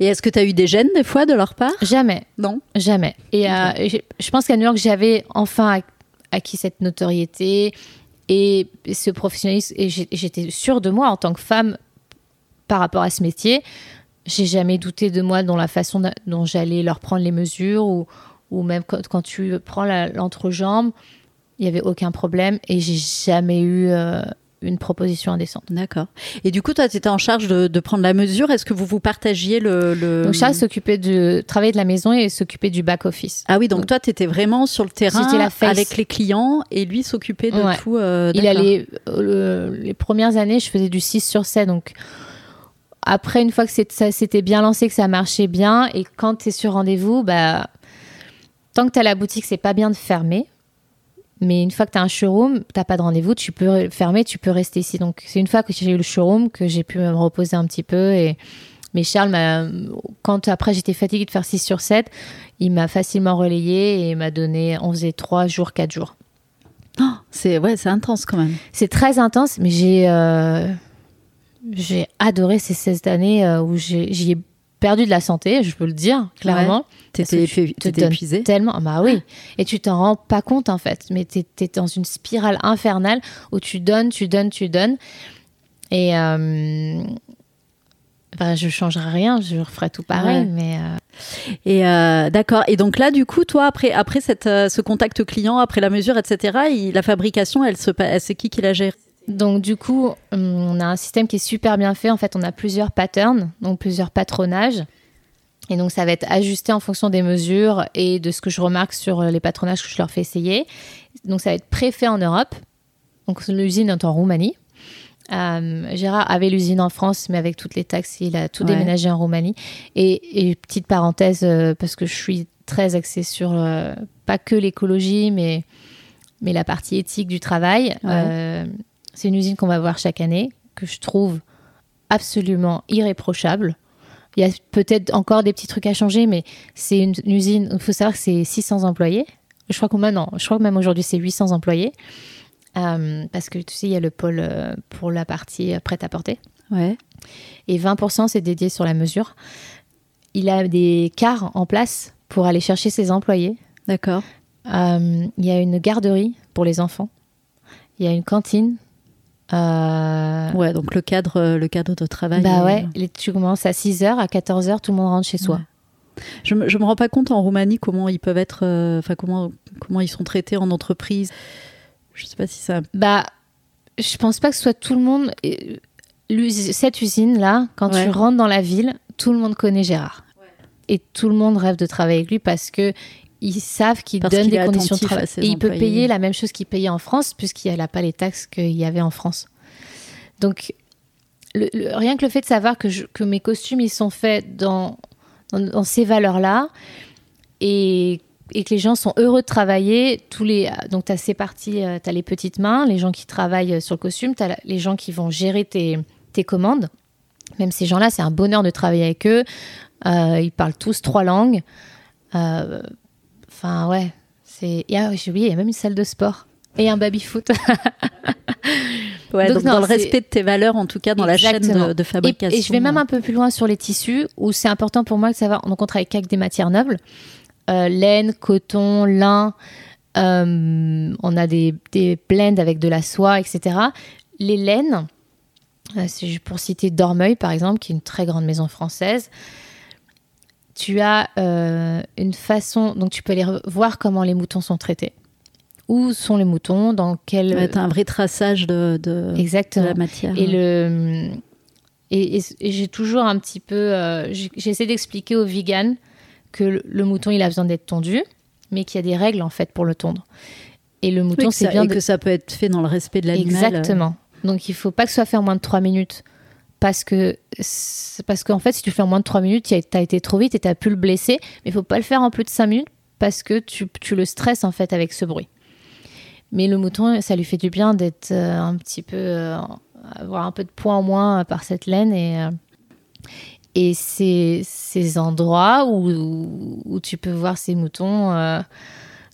Et est-ce que tu as eu des gênes des fois de leur part? Jamais. Non? Jamais. Et euh, je, pense qu'à New York, j'avais enfin ac- acquis cette notoriété et ce professionnalisme. Et j'étais sûre de moi en tant que femme par rapport à ce métier. J'ai jamais douté de moi dans la façon dont j'allais leur prendre les mesures ou, ou même quand, quand tu prends l'entrejambe, il n'y avait aucun problème et j'ai jamais eu euh, une proposition indécente. D'accord. Et du coup, toi, tu étais en charge de, de prendre la mesure. Est-ce que vous vous partagiez le. le... Donc Charles s'occupait de travailler de la maison et s'occupait du back-office. Ah oui, donc toi, tu étais vraiment sur le terrain la avec les clients et lui s'occupait de Ouais. tout. euh, Il allait euh, le- les premières années, je faisais du 6 sur 7 donc après une fois que ça s'était bien lancé que ça marchait bien et quand tu es sur rendez-vous bah tant que tu as la boutique, c'est pas bien de fermer. Mais une fois que tu as un showroom, t'as pas de rendez-vous, tu peux fermer, tu peux rester ici. Donc c'est une fois que j'ai eu le showroom que j'ai pu me reposer un petit peu et mais Charles quand après j'étais fatiguée de faire 6 sur 7, il m'a facilement relayé et m'a donné on faisait 3 jours, 4 jours. Oh, c'est ouais, c'est intense quand même. C'est très intense, mais j'ai euh, j'ai adoré ces 16 années euh, où j'ai j'y ai perdu de la santé, je peux le dire clairement. T'étais te t'étais épuisé. Tellement, bah oui. Et tu t'en rends pas compte en fait, mais t'es es dans une spirale infernale où tu donnes, tu donnes, tu donnes. Et euh, bah, je changerai rien, je referai tout pareil, Ouais. mais euh, Et euh, d'accord. Et donc là, du coup, toi, après, après cette, euh, ce contact client, après la mesure, etc., il- la fabrication, elle se, c'est qui qui la gère? Donc du coup, on a un système qui est super bien fait. En fait, on a plusieurs patterns, donc plusieurs patronages. Et donc ça va être ajusté en fonction des mesures et de ce que je remarque sur les patronages que je leur fais essayer. Donc ça va être préfet en Europe. Donc l'usine est en Roumanie. Euh, Gérard avait l'usine en France, mais avec toutes les taxes, il a tout Ouais. déménagé en Roumanie. Et, et petite parenthèse, euh, parce que je suis très axée sur euh, pas que l'écologie, mais, mais la partie éthique du travail. Ouais. C'est une usine qu'on va voir chaque année, que je trouve absolument irréprochable. Il y a peut-être encore des petits trucs à changer, mais c'est une, une usine, il faut savoir que c'est 600 employés. Je crois que maintenant, je crois que même aujourd'hui, c'est 800 employés. Euh, parce que tu sais, il y a le pôle euh, pour la partie euh, prêt-à-porter. Ouais. Et 20%, c'est dédié sur la mesure. il a des cars en place pour aller chercher ses employés. D'accord. Euh, il y a une garderie pour les enfants. Il y a une cantine. Euh, Ouais, donc le cadre, le cadre de travail. bah ouais, tu commences à 6h, à 14h, tout le monde rentre chez soi. Ouais. Je, je me rends pas compte en Roumanie comment ils peuvent être, euh, enfin comment comment ils sont traités en entreprise. Je sais pas si ça. Bah, je pense pas que ce soit tout le monde. euh, Cette usine-là, quand Ouais. tu rentres dans la ville, tout le monde connaît Gérard. Et tout le monde rêve de travailler avec lui parce que ils savent qu'il Parce donne qu'il des conditions de travail. Et il peut payer la même chose qu'il payait en France puisqu'il n'a pas les taxes qu'il y avait en France. Donc, le- le- rien que le fait de savoir que, je- que mes costumes, ils sont faits dans, dans, dans ces valeurs-là et, et que les gens sont heureux de travailler. Tous les, donc, tu as ces parties, tu as les petites mains, les gens qui travaillent sur le costume, tu as les gens qui vont gérer tes, tes commandes. Même ces gens-là, c'est un bonheur de travailler avec eux. Euh, ils parlent tous trois langues. Euh, Enfin, ouais. c'est ah, J'ai oublié, il y a même une salle de sport. Et un baby-foot. [LAUGHS] Ouais, Donc donc, non, dans le respect de tes valeurs, en tout cas dans la chaîne de, fabrication. et je vais même un peu plus loin sur les tissus, où c'est important pour moi de savoir. Donc, on travaille qu'avec des matières nobles Euh, laine, coton, lin. euh, on a des, des blends avec de la soie, etc. Les laines, euh, pour citer Dormeuil, par exemple, qui est une très grande maison française. Tu as euh, une façon, donc tu peux aller voir comment les moutons sont traités. Où sont les moutons Dans quel Ouais, t'as un vrai traçage de, de, de exactement la matière. et le et, et- et j'ai toujours un petit peu euh, j'essaie d'expliquer aux vegans que le, le mouton il a besoin d'être tondu mais qu'il y a des règles en fait pour le tondre et le mouton c'est bien et de... que ça peut être fait dans le respect de l'animal. exactement donc il faut pas que ce soit fait en moins de 3 minutes parce que parce qu'en fait si tu le fais en moins de 3 minutes tu as été trop vite et tu as pu le blesser mais il faut pas le faire en plus de 5 minutes parce que tu, tu le stresses en fait avec ce bruit mais le mouton, ça lui fait du bien d'être euh, un petit peu. euh, avoir un peu de poids en moins euh, par cette laine. Et, et ces, ces endroits où, où tu peux voir ces moutons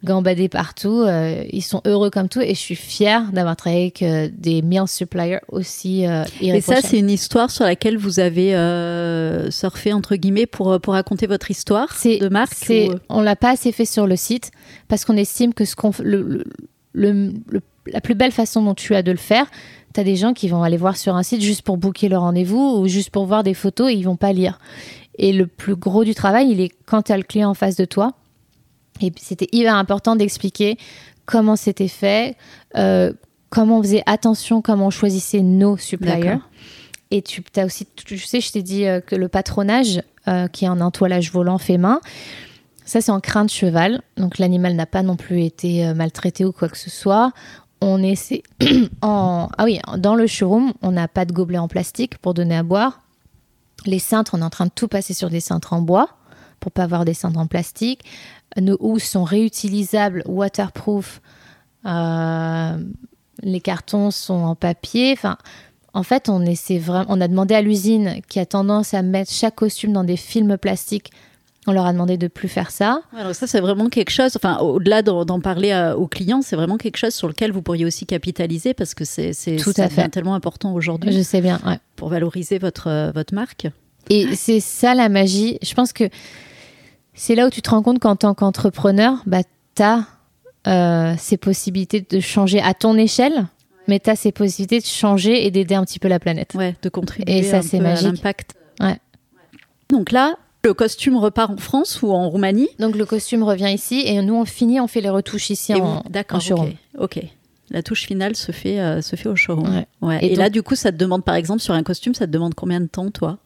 gambader partout, euh, ils sont heureux comme tout. Et je suis fière d'avoir travaillé avec euh, des meal suppliers aussi euh, Et ça, c'est une histoire sur laquelle vous avez euh, surfé, entre guillemets, pour, pour raconter votre histoire C'est- de marque ou- On l'a pas assez fait sur le site parce qu'on estime que ce qu'on f- le, le- le- le- la plus belle façon dont tu as de le faire, tu as des gens qui vont aller voir sur un site juste pour booker le rendez-vous ou juste pour voir des photos et ils vont pas lire. Et le plus gros du travail, il est quand tu as le client en face de toi. Et c'était hyper important d'expliquer comment c'était fait, euh, comment on faisait attention, comment on choisissait nos suppliers. Et tu as aussi, tu sais, je t'ai dit euh, que le patronage, euh, qui est un entoilage volant fait main, ça c'est en crin de cheval. Donc l'animal n'a pas non plus été maltraité ou quoi que ce soit. On essaie [COUGHS] en ah oui dans le showroom on n'a pas de gobelet en plastique pour donner à boire. Les cintres on est en train de tout passer sur des cintres en bois pour pas avoir des cintres en plastique. Nos housses sont réutilisables, waterproof. Euh, les cartons sont en papier. Enfin, en fait, on essaie vraiment. On a demandé à l'usine qui a tendance à mettre chaque costume dans des films plastiques. On leur a demandé de plus faire ça. Alors ça, c'est vraiment quelque chose, enfin, au-delà d'en parler à- aux clients, c'est vraiment quelque chose sur lequel vous pourriez aussi capitaliser parce que c'est Tout ça à fait. tellement important aujourd'hui Je sais bien. ouais. pour valoriser votre, euh, votre marque. Et c'est ça la magie. Je pense que c'est là où tu te rends compte qu'en tant qu'entrepreneur, bah, tu as ces possibilités de changer à ton échelle, mais tu as ces possibilités de changer et d'aider un petit peu la planète. Ouais, de contribuer Et ça, un c'est peu à magique. l'impact. Ouais. Donc là, le costume repart en France ou en Roumanie? Donc le costume revient ici et nous on finit, on fait les retouches ici Et en, vous- D'accord, en showroom. ok. ok. La touche finale se fait, euh, se fait au showroom. Ouais. Ouais. Et Et, donc- là, du coup, ça te demande, par exemple, sur un costume, ça te demande combien de temps, toi?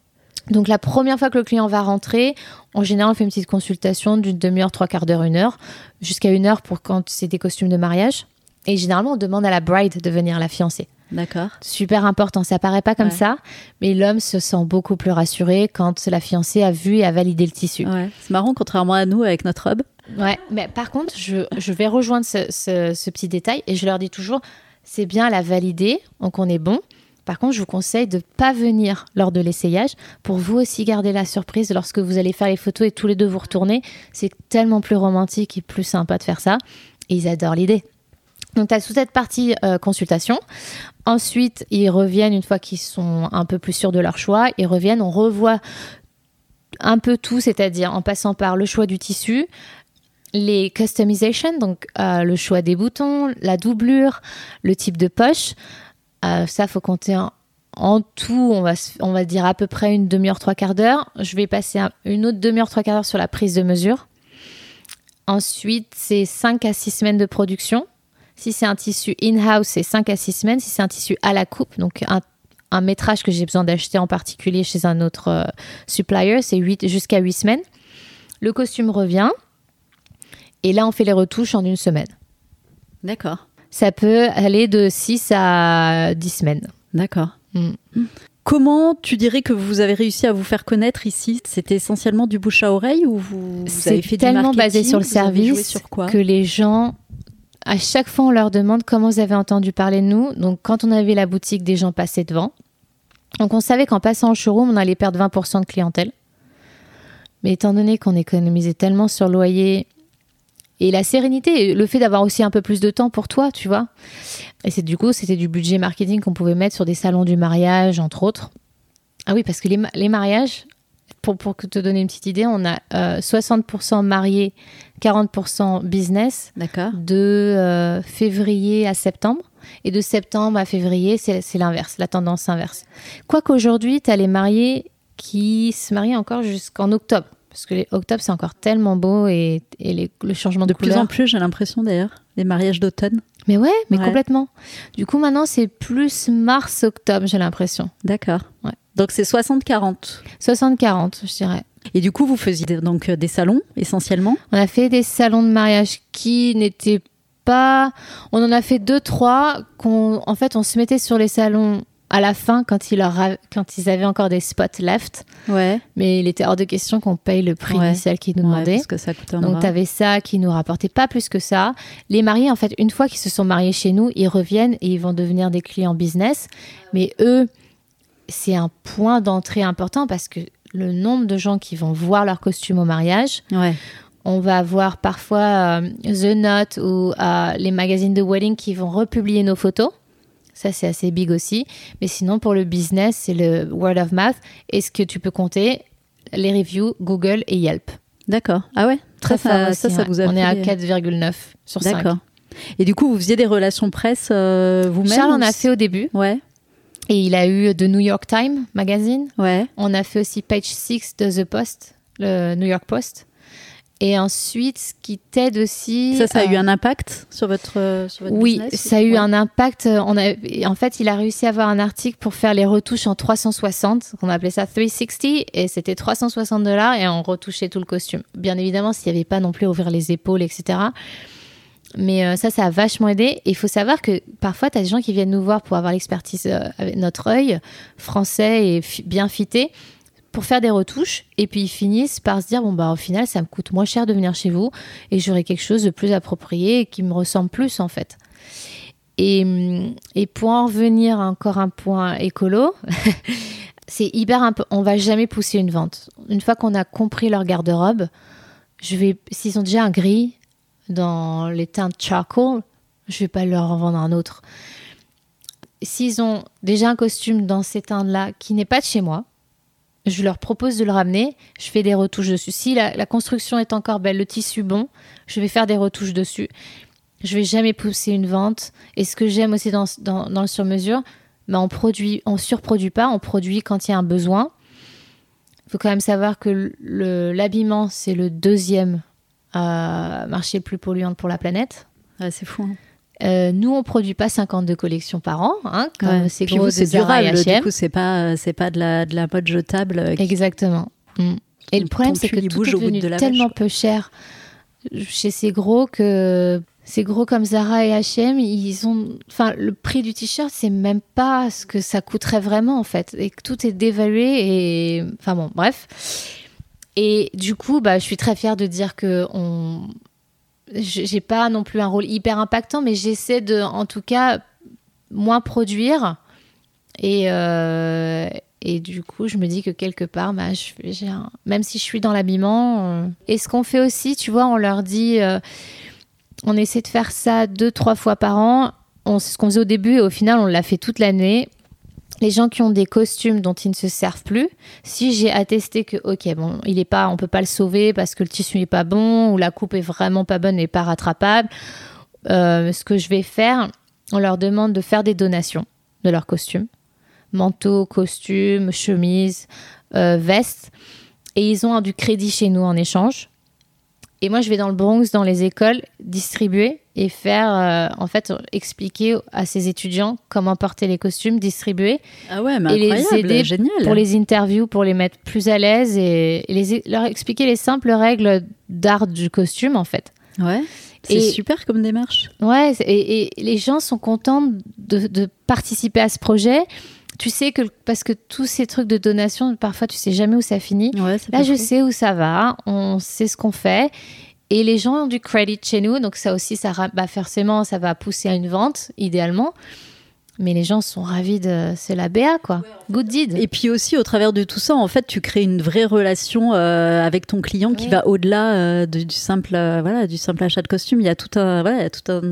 Donc la première fois que le client va rentrer, en général on fait une petite consultation d'une demi-heure, trois quarts d'heure, une heure, jusqu'à une heure pour quand c'est des costumes de mariage. Et généralement on demande à la bride de venir la fiancée. D'accord. Super important, ça paraît pas comme Ouais. ça, mais l'homme se sent beaucoup plus rassuré quand la fiancée a vu et a validé le tissu. Ouais. C'est marrant, contrairement à nous avec notre robe. Ouais, mais par contre, je, je vais rejoindre ce, ce- ce petit détail et je leur dis toujours, c'est bien la valider, donc on est bon. Par contre, je vous conseille de pas venir lors de l'essayage pour vous aussi garder la surprise lorsque vous allez faire les photos et tous les deux vous retournez. C'est tellement plus romantique et plus sympa de faire ça. Et ils adorent l'idée. Donc, tu as toute cette partie euh, consultation. Ensuite, ils reviennent une fois qu'ils sont un peu plus sûrs de leur choix. Ils reviennent, on revoit un peu tout, c'est-à-dire en passant par le choix du tissu, les customizations, donc euh, le choix des boutons, la doublure, le type de poche. Euh, ça, faut compter en, tout, on va, on va dire à peu près une demi-heure, trois quarts d'heure. Je vais passer un- une autre demi-heure, trois quarts d'heure sur la prise de mesure. Ensuite, c'est 5 à 6 semaines de production. Si c'est un tissu in-house, c'est 5 à 6 semaines. Si c'est un tissu à la coupe, donc un, un métrage que j'ai besoin d'acheter en particulier chez un autre euh, supplier, c'est 8 jusqu'à 8 semaines. Le costume revient. Et là, on fait les retouches en une semaine. D'accord. Ça peut aller de 6 à 10 semaines. D'accord. Mm. Comment tu dirais que vous avez réussi à vous faire connaître ici? C'était essentiellement du bouche à oreille ou vous, avez fait tellement du basé sur le service sur quoi? que les gens, à chaque fois, on leur demande comment vous avez entendu parler de nous. Donc, quand on avait la boutique, des gens passaient devant. Donc, on savait qu'en passant au showroom, on allait perdre 20% de clientèle. Mais étant donné qu'on économisait tellement sur le loyer et la sérénité, et le fait d'avoir aussi un peu plus de temps pour toi, tu vois. Et c'est du coup, c'était du budget marketing qu'on pouvait mettre sur des salons du mariage, entre autres. Ah oui, parce que les, ma- les mariages, pour, pour te donner une petite idée, on a euh, 60% mariés, 40% business D'accord. de euh, février à septembre. Et de septembre à février, c'est l'inverse, la tendance inverse. Quoique aujourd'hui, tu as les mariés qui se marient encore jusqu'en octobre. Parce que les octobre, c'est encore tellement beau et, et les- le changement de, De plus couleur. en plus, j'ai l'impression d'ailleurs, les mariages d'automne. Mais ouais, mais Ouais. complètement. Du coup, maintenant, c'est plus mars-octobre, j'ai l'impression. D'accord. Ouais. Donc c'est 60-40. 60-40, je dirais. Et du coup, vous faisiez donc euh, des salons essentiellement? On a fait des salons de mariage qui n'étaient pas. On en a fait deux, trois. Qu'on... En fait, on se mettait sur les salons à la fin quand ils, leur a- quand ils avaient encore des spots left. Ouais. Mais il était hors de question qu'on paye le prix Ouais. initial qu'ils nous Ouais, demandaient. parce que ça coûte un Donc, tu avais ça qui nous rapportait pas plus que ça. Les mariés, en fait, une fois qu'ils se sont mariés chez nous, ils reviennent et ils vont devenir des clients business. Mais eux, c'est un point d'entrée important parce que le nombre de gens qui vont voir leur costume au mariage, Ouais. on va avoir parfois euh, The Note ou euh, les magazines de wedding qui vont republier nos photos. Ça, c'est assez big aussi. Mais sinon, pour le business, c'est le word of mouth. Et ce que tu peux compter, les reviews, Google et Yelp? D'accord. Ah ouais? Très ça, fort ça, aussi, ça, ça ouais. vous a On est à fait- 4,9 sur 5. D'accord. Et du coup, vous faisiez des relations presse euh, vous-même Charles en a fait au début. Ouais. Et il a eu The New York Times magazine. Ouais. On a fait aussi page 6 de The Post, le New York Post. Et ensuite, ce qui t'aide aussi. Ça, ça a euh, eu un impact sur votre, euh, sur votre Oui, business ça a eu un impact. euh, On a, et en fait, il a réussi à avoir un article pour faire les retouches en 360. On appelait ça 360 et c'était 360 dollars et on retouchait tout le costume. Bien évidemment, s'il n'y avait pas non plus à ouvrir les épaules, etc. Mais euh, ça, ça a vachement aidé. Et il faut savoir que parfois, tu as des gens qui viennent nous voir pour avoir l'expertise euh, avec notre œil français et fi- bien fité pour faire des retouches et puis ils finissent par se dire bon bah au final ça me coûte moins cher de venir chez vous et j'aurai quelque chose de plus approprié qui me ressemble plus en fait. Et, hum, et pour en revenir à encore un point écolo [LAUGHS] c'est hyper on va jamais pousser une vente. Une fois qu'on a compris leur garde-robe je vais s'ils ont déjà un gris dans les teintes charcoal je vais pas leur en vendre un autre. S'ils ont déjà un costume dans ces teintes là qui n'est pas de chez moi je leur propose de le ramener, je fais des retouches dessus. Si la, construction est encore belle, le tissu bon, je vais faire des retouches dessus. Je vais jamais pousser une vente. Et ce que j'aime aussi dans, le sur-mesure, bah on produit, on surproduit pas, on produit quand il y a un besoin. Il faut quand même savoir que le- l'habillement, c'est le deuxième euh, marché le plus polluant pour la planète. C'est fou. hein. Euh, nous, on produit pas 52 collections par an, hein, comme Ouais. c'est gros c'est durable. H&M. Du coup, c'est pas, c'est pas de la, de la mode jetable. euh, qui- Exactement. Mm. Et le problème, c'est que tout est devenu de tellement peu cher chez ces gros que ces gros comme Zara et H&M, ils ont, enfin, le prix du t-shirt, c'est même pas ce que ça coûterait vraiment en fait, et que tout est dévalué et, enfin bon, bref. Et du coup, bah, je suis très fière de dire que on, j'ai pas non plus un rôle hyper impactant, mais j'essaie de, en tout cas, moins produire et euh, et du coup, je me dis que quelque part, bah, même si je suis dans l'habillement, euh, et ce qu'on fait aussi, tu vois, on leur dit, euh, on essaie de faire ça deux, trois fois par an. C'est ce qu'on faisait au début, et au final, on l'a fait toute l'année. Les gens qui ont des costumes dont ils ne se servent plus, si j'ai attesté que ok bon il est pas, on peut pas le sauver parce que le tissu n'est pas bon ou la coupe est vraiment pas bonne et pas rattrapable, euh, ce que je vais faire, on leur demande de faire des donations de leurs costumes, manteaux, costumes, chemises, euh, vestes, et ils ont du crédit chez nous en échange. Et moi, je vais dans le Bronx, dans les écoles, distribuer et faire, euh, en fait, expliquer à ces étudiants comment porter les costumes, distribuer. Ah ouais, mais et les aider génial. pour les interviews, pour les mettre plus à l'aise et, et les, leur expliquer les simples règles d'art du costume, en fait. Ouais. C'est super comme démarche. Ouais, et, et les gens sont contents de, de participer à ce projet. Tu sais que, parce que tous ces trucs de donation, parfois, tu sais jamais où ça finit. Ouais, Là, je sais où ça va, on sait ce qu'on fait. Et les gens ont du credit chez nous, donc ça aussi, ça, bah forcément, ça va pousser à une vente, idéalement. Mais les gens sont ravis de. C'est la BA, quoi. Good deed. Et puis aussi, au travers de tout ça, en fait, tu crées une vraie relation euh, avec ton client qui Oui. va au-delà euh, de- du simple, euh, voilà, du simple achat de costume. Il y a tout un, voilà, il y a tout un,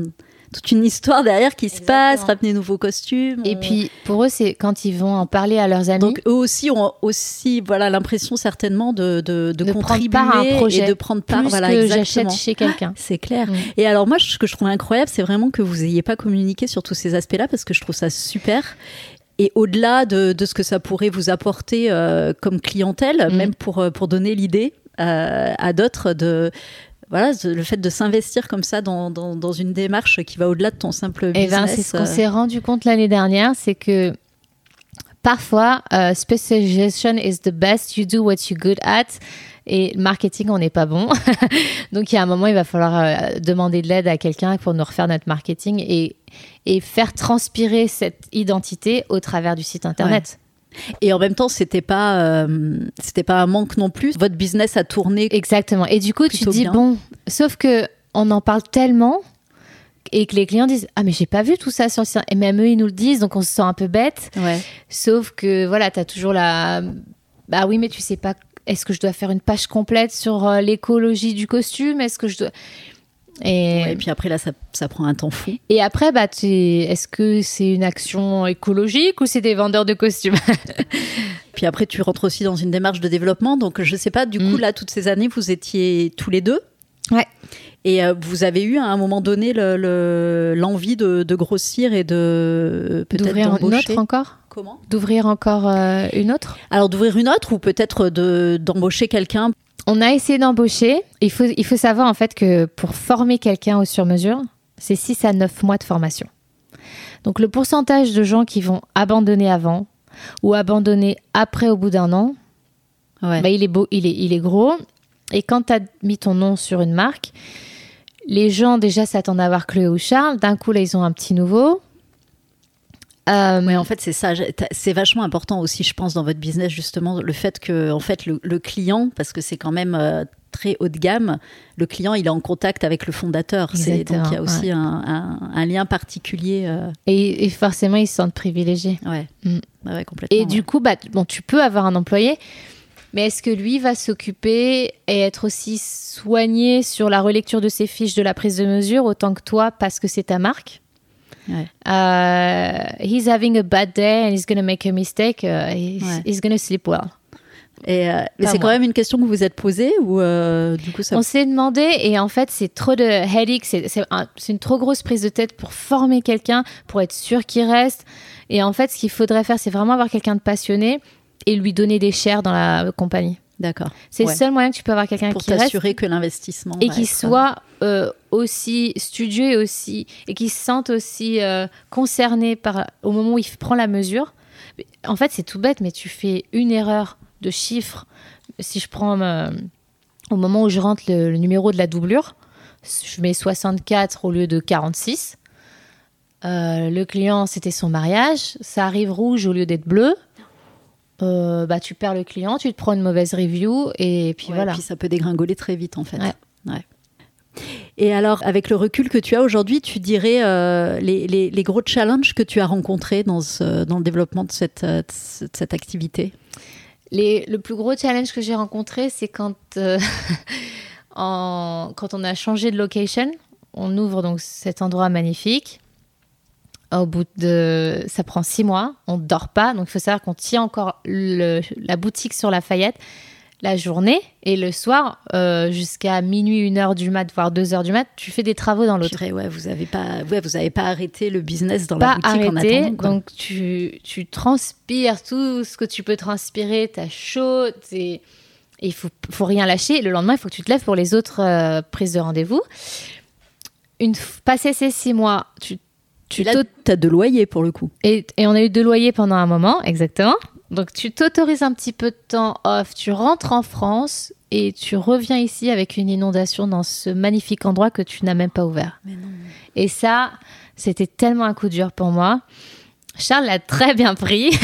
toute une histoire derrière qui se passe, ramener nouveaux costumes. Et on- puis, pour eux, c'est quand ils vont en parler à leurs amis. donc eux aussi ont aussi, voilà, l'impression certainement de, de, de De prendre contribuer part à un projet, et de prendre part, plus voilà, que j'achète chez quelqu'un. C'est clair. Mm. Et alors moi, ce que je trouve incroyable, c'est vraiment que vous n'ayez pas communiqué sur tous ces aspects-là parce que je trouve ça super. Et au-delà de, de ce que ça pourrait vous apporter euh, comme clientèle, Mm. même pour, euh, pour donner l'idée euh, à d'autres de voilà le fait de s'investir comme ça dans, dans, dans une démarche qui va au-delà de ton simple Eh business. ben, c'est ce qu'on euh, s'est rendu compte l'année dernière, c'est que parfois, euh, specialization is the best, you do what you're good at. Et marketing, on n'est pas bon. [LAUGHS] Donc, il y a un moment, il va falloir euh, demander de l'aide à quelqu'un pour nous refaire notre marketing et, et faire transpirer cette identité au travers du site internet. Et en même temps, c'était pas euh, c'était pas un manque non plus. Votre business a tourné. Exactement. Et du coup, tu dis, bien. bon, sauf que on en parle tellement et que les clients disent, ah, mais j'ai pas vu tout ça sur le site. Et même eux, ils nous le disent, donc on se sent un peu bête. Ouais. Sauf que voilà, tu as toujours la. Bah oui, mais tu sais pas. Est-ce que je dois faire une page complète sur euh, l'écologie du costume? Est-ce que je dois. Et, Ouais, Et puis après là, ça, ça prend un temps fou. et après, bah, est-ce que c'est une action écologique ou c'est des vendeurs de costumes? [LAUGHS] Puis après, tu rentres aussi dans une démarche de développement. Donc, je sais pas, du coup, Mm. là, toutes ces années, vous étiez tous les deux? Ouais. Et euh, vous avez eu à un moment donné le- le- l'envie de, de grossir et de peut-être D'ouvrir une autre encore? Comment? D'ouvrir encore euh, une autre? Alors d'ouvrir une autre ou peut-être de d'embaucher quelqu'un? On a essayé d'embaucher. Il faut, il faut savoir en fait que pour former quelqu'un au sur-mesure, c'est 6 à 9 mois de formation. Donc le pourcentage de gens qui vont abandonner avant ou abandonner après au bout d'un an, Ouais. bah, il, est beau, il, est, il est gros. Et quand tu as mis ton nom sur une marque, les gens déjà s'attendent à voir Chloé ou Charles. D'un coup, là, ils ont un petit nouveau. Euh, en fait, c'est ça. C'est vachement important aussi, je pense, dans votre business, justement, le fait que, en fait, le, le client, parce que c'est quand même euh, très haut de gamme, le client, il est en contact avec le fondateur. C'est- Donc, il y a aussi ouais. un, un- un lien particulier. euh, et, et forcément, ils se sentent privilégiés. ouais. Mm. Ouais, ouais, complètement. Et du coup, bah, bon, tu peux avoir un employé, mais est-ce que lui va s'occuper et être aussi soigné sur la relecture de ses fiches de la prise de mesure autant que toi parce que c'est ta marque? Ouais. Euh, He's having a bad day and he's going to make a mistake. uh, he's, Ouais. he's going to sleep well. Et, euh, mais c'est quand même une question que vous vous êtes posée ou euh, du coup ça. On s'est demandé et en fait c'est trop de headache, c'est c'est un- c'est une trop grosse prise de tête pour former quelqu'un, pour être sûr qu'il reste. Et en fait ce qu'il faudrait faire c'est vraiment avoir quelqu'un de passionné et lui donner des shares dans la compagnie. D'accord. C'est Ouais. le seul moyen que tu peux avoir quelqu'un Pour qui reste t'assurer que l'investissement et qui soit euh, aussi studieux et aussi et qui se sente aussi euh, concerné par au moment où il prend la mesure. En fait, c'est tout bête, mais tu fais une erreur de chiffre. Si je prends euh, au moment où je rentre le, le numéro de la doublure, je mets 64 au lieu de 46. Euh, le client, c'était son mariage. Ça arrive rouge au lieu d'être bleu. Euh, bah, tu perds le client, tu te prends une mauvaise review et puis Ouais, voilà. Puis ça peut dégringoler très vite en fait. Ouais. Ouais. Et alors, avec le recul que tu as aujourd'hui, tu dirais euh, les, gros challenges que tu as rencontrés dans, le développement de cette, euh, activité? Le plus gros challenge que j'ai rencontré, c'est quand, euh, [LAUGHS] quand on a changé de location. On ouvre donc cet endroit magnifique. Au bout de, ça prend six mois. On ne dort pas, donc il faut savoir qu'on tient encore la boutique sur Lafayette la journée et le soir euh, jusqu'à minuit, une heure du mat, voire deux heures du mat, tu fais des travaux dans l'autre. Ouais, vous avez pas, ouais, vous avez pas arrêté le business dans Pas la boutique en attendant. quoi. donc tu, tu transpires tout ce que tu peux transpirer, t'as chaud, et il faut, faut rien lâcher. Le lendemain, il faut que tu te lèves pour les autres euh, prises de rendez-vous. Une passé ces six mois, tu, tu Et là, t'auto- t'as de loyer pour le coup. et, et on a eu deux loyers pendant un moment, exactement. Donc tu t'autorises un petit peu de temps off, tu rentres en France et tu reviens ici avec une inondation dans ce magnifique endroit que tu n'as même pas ouvert. Mais non. Et ça, c'était tellement un coup dur pour moi. Charles l'a très bien pris. [LAUGHS]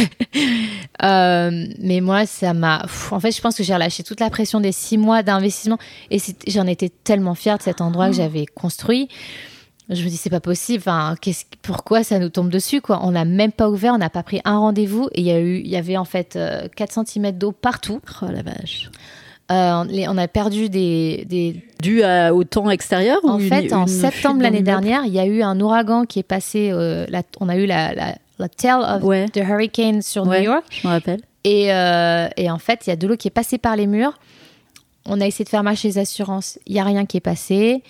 Euh, mais moi, ça m'a. En fait, je pense que j'ai relâché toute la pression des six mois d'investissement. Et j'en étais tellement fière de cet endroit que j'avais construit. Je me dis, c'est pas possible. Enfin, qu'est-ce- pourquoi ça nous tombe dessus quoi? On n'a même pas ouvert, on n'a pas pris un rendez-vous. Et il y, a eu, il y avait en fait euh, 4 cm d'eau partout. Oh la vache. Euh, les- on a perdu des, des, Dû à- au temps extérieur en ou une- fait, en une septembre l'année dernière, il y a eu un ouragan qui est passé. euh, la- on a eu la, la, la tail of Ouais. the hurricane sur Ouais. New York. Je me rappelle. Et, euh, et en fait, il y a de l'eau qui est passée par les murs. On a essayé de faire marcher les assurances. Il n'y a rien qui est passé.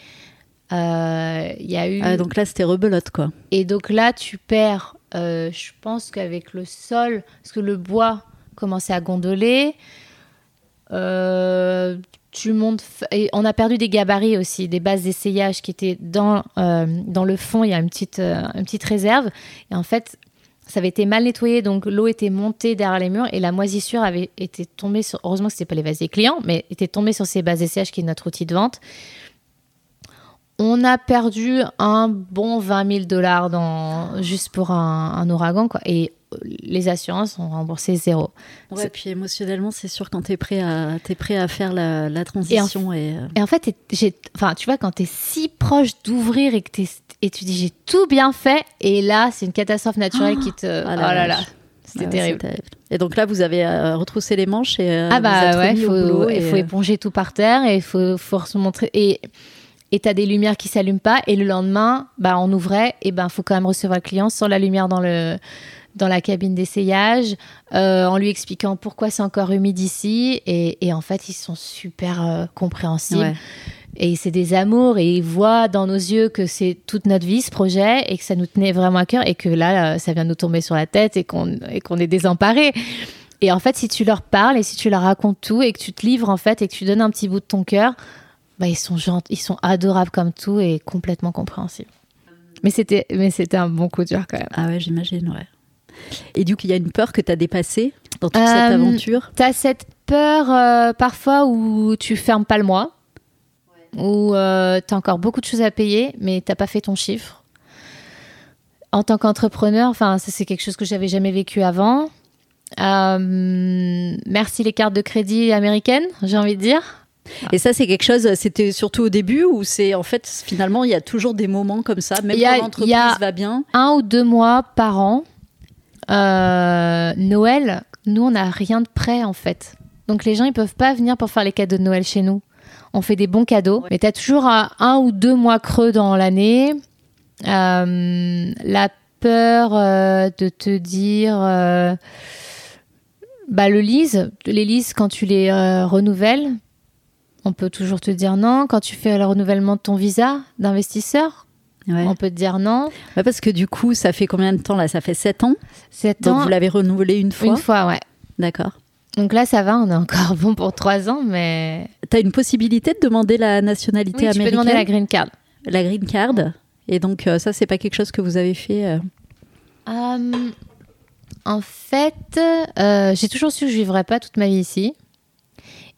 Euh, y a eu. Ah, donc là, c'était rebelote, quoi. Et donc là, tu perds. euh, je pense qu'avec le sol, parce que le bois commençait à gondoler. euh, tu montes. Et on a perdu des gabarits aussi, des bases d'essayage qui étaient dans, dans le fond. Il y a une petite, une petite réserve. Et en fait, ça avait été mal nettoyé, donc l'eau était montée derrière les murs et la moisissure avait été tombée sur. Heureusement que ce n'était pas les vases des clients, mais était tombée sur ces bases d'essayage qui est notre outil de vente. On a perdu un bon 20 000 dollars dans, juste pour un, un ouragan. Quoi. Et les assurances ont remboursé zéro. Ouais, puis émotionnellement, c'est sûr quand t'es prêt à prêt à faire la, la transition et, euh, Et en fait, enfin, tu vois, quand tu es si proche d'ouvrir et que et tu dis j'ai tout bien fait, et là, c'est une catastrophe naturelle qui te. ah oh la là là, c'était ouais, terrible. Et donc là, vous avez euh, retroussé les manches et euh, Ah vous bah êtes ouais, faut, au boulot. il et, faut euh, éponger tout par terre et il faut, faut se montrer. Et et t'as des lumières qui s'allument pas et le lendemain, bah on ouvrait et ben faut quand même recevoir le client sans la lumière dans le dans la cabine d'essayage, euh, en lui expliquant pourquoi c'est encore humide ici et, et en fait ils sont super euh, compréhensibles ouais. et c'est des amours et ils voient dans nos yeux que c'est toute notre vie ce projet et que ça nous tenait vraiment à cœur et que là euh, ça vient nous tomber sur la tête et qu'on et qu'on est désemparés. Et en fait, si tu leur parles et si tu leur racontes tout et que tu te livres en fait et que tu donnes un petit bout de ton cœur, bah ils sont gentils, ils sont adorables comme tout et complètement compréhensibles. Mais c'était mais c'était un bon coup dur quand même. Ah ouais, j'imagine, ouais. Et du coup, il y a une peur que tu as dépassée dans toute Euh, cette aventure? T'as cette peur euh, parfois où tu fermes pas le mois, où euh, t'as encore beaucoup de choses à payer, mais t'as pas fait ton chiffre. En tant qu'entrepreneur, enfin, ça c'est quelque chose que j'avais jamais vécu avant. Euh, merci les cartes de crédit américaines, j'ai envie de dire. Et ça, c'est quelque chose, c'était surtout au début ou c'est en fait, finalement, il y a toujours des moments comme ça, même a- quand l'entreprise va bien? Un ou deux mois par an, euh, Noël, nous on n'a rien de prêt en fait. Donc les gens ils peuvent pas venir pour faire les cadeaux de Noël chez nous. On fait des bons cadeaux, mais tu as toujours un, un ou deux mois creux dans l'année. Euh, la peur euh, de te dire, bah le lease, les leases quand tu les euh, renouvelles, on peut toujours te dire non. Quand tu fais le renouvellement de ton visa d'investisseur, Ouais. on peut te dire non. Ouais, parce que du coup, ça fait combien de temps là? Ça fait 7 ans? Sept Donc ans, vous l'avez renouvelé une fois? une fois, ouais. D'accord. Donc là, ça va, on est encore [LAUGHS] bon pour trois ans, mais Tu as une possibilité de demander la nationalité oui, tu peux américaine? demander la green card. la green card. Et donc, euh, ça, c'est pas quelque chose que vous avez fait. euh, Euh, en fait, euh, j'ai toujours su que je vivrais pas toute ma vie ici.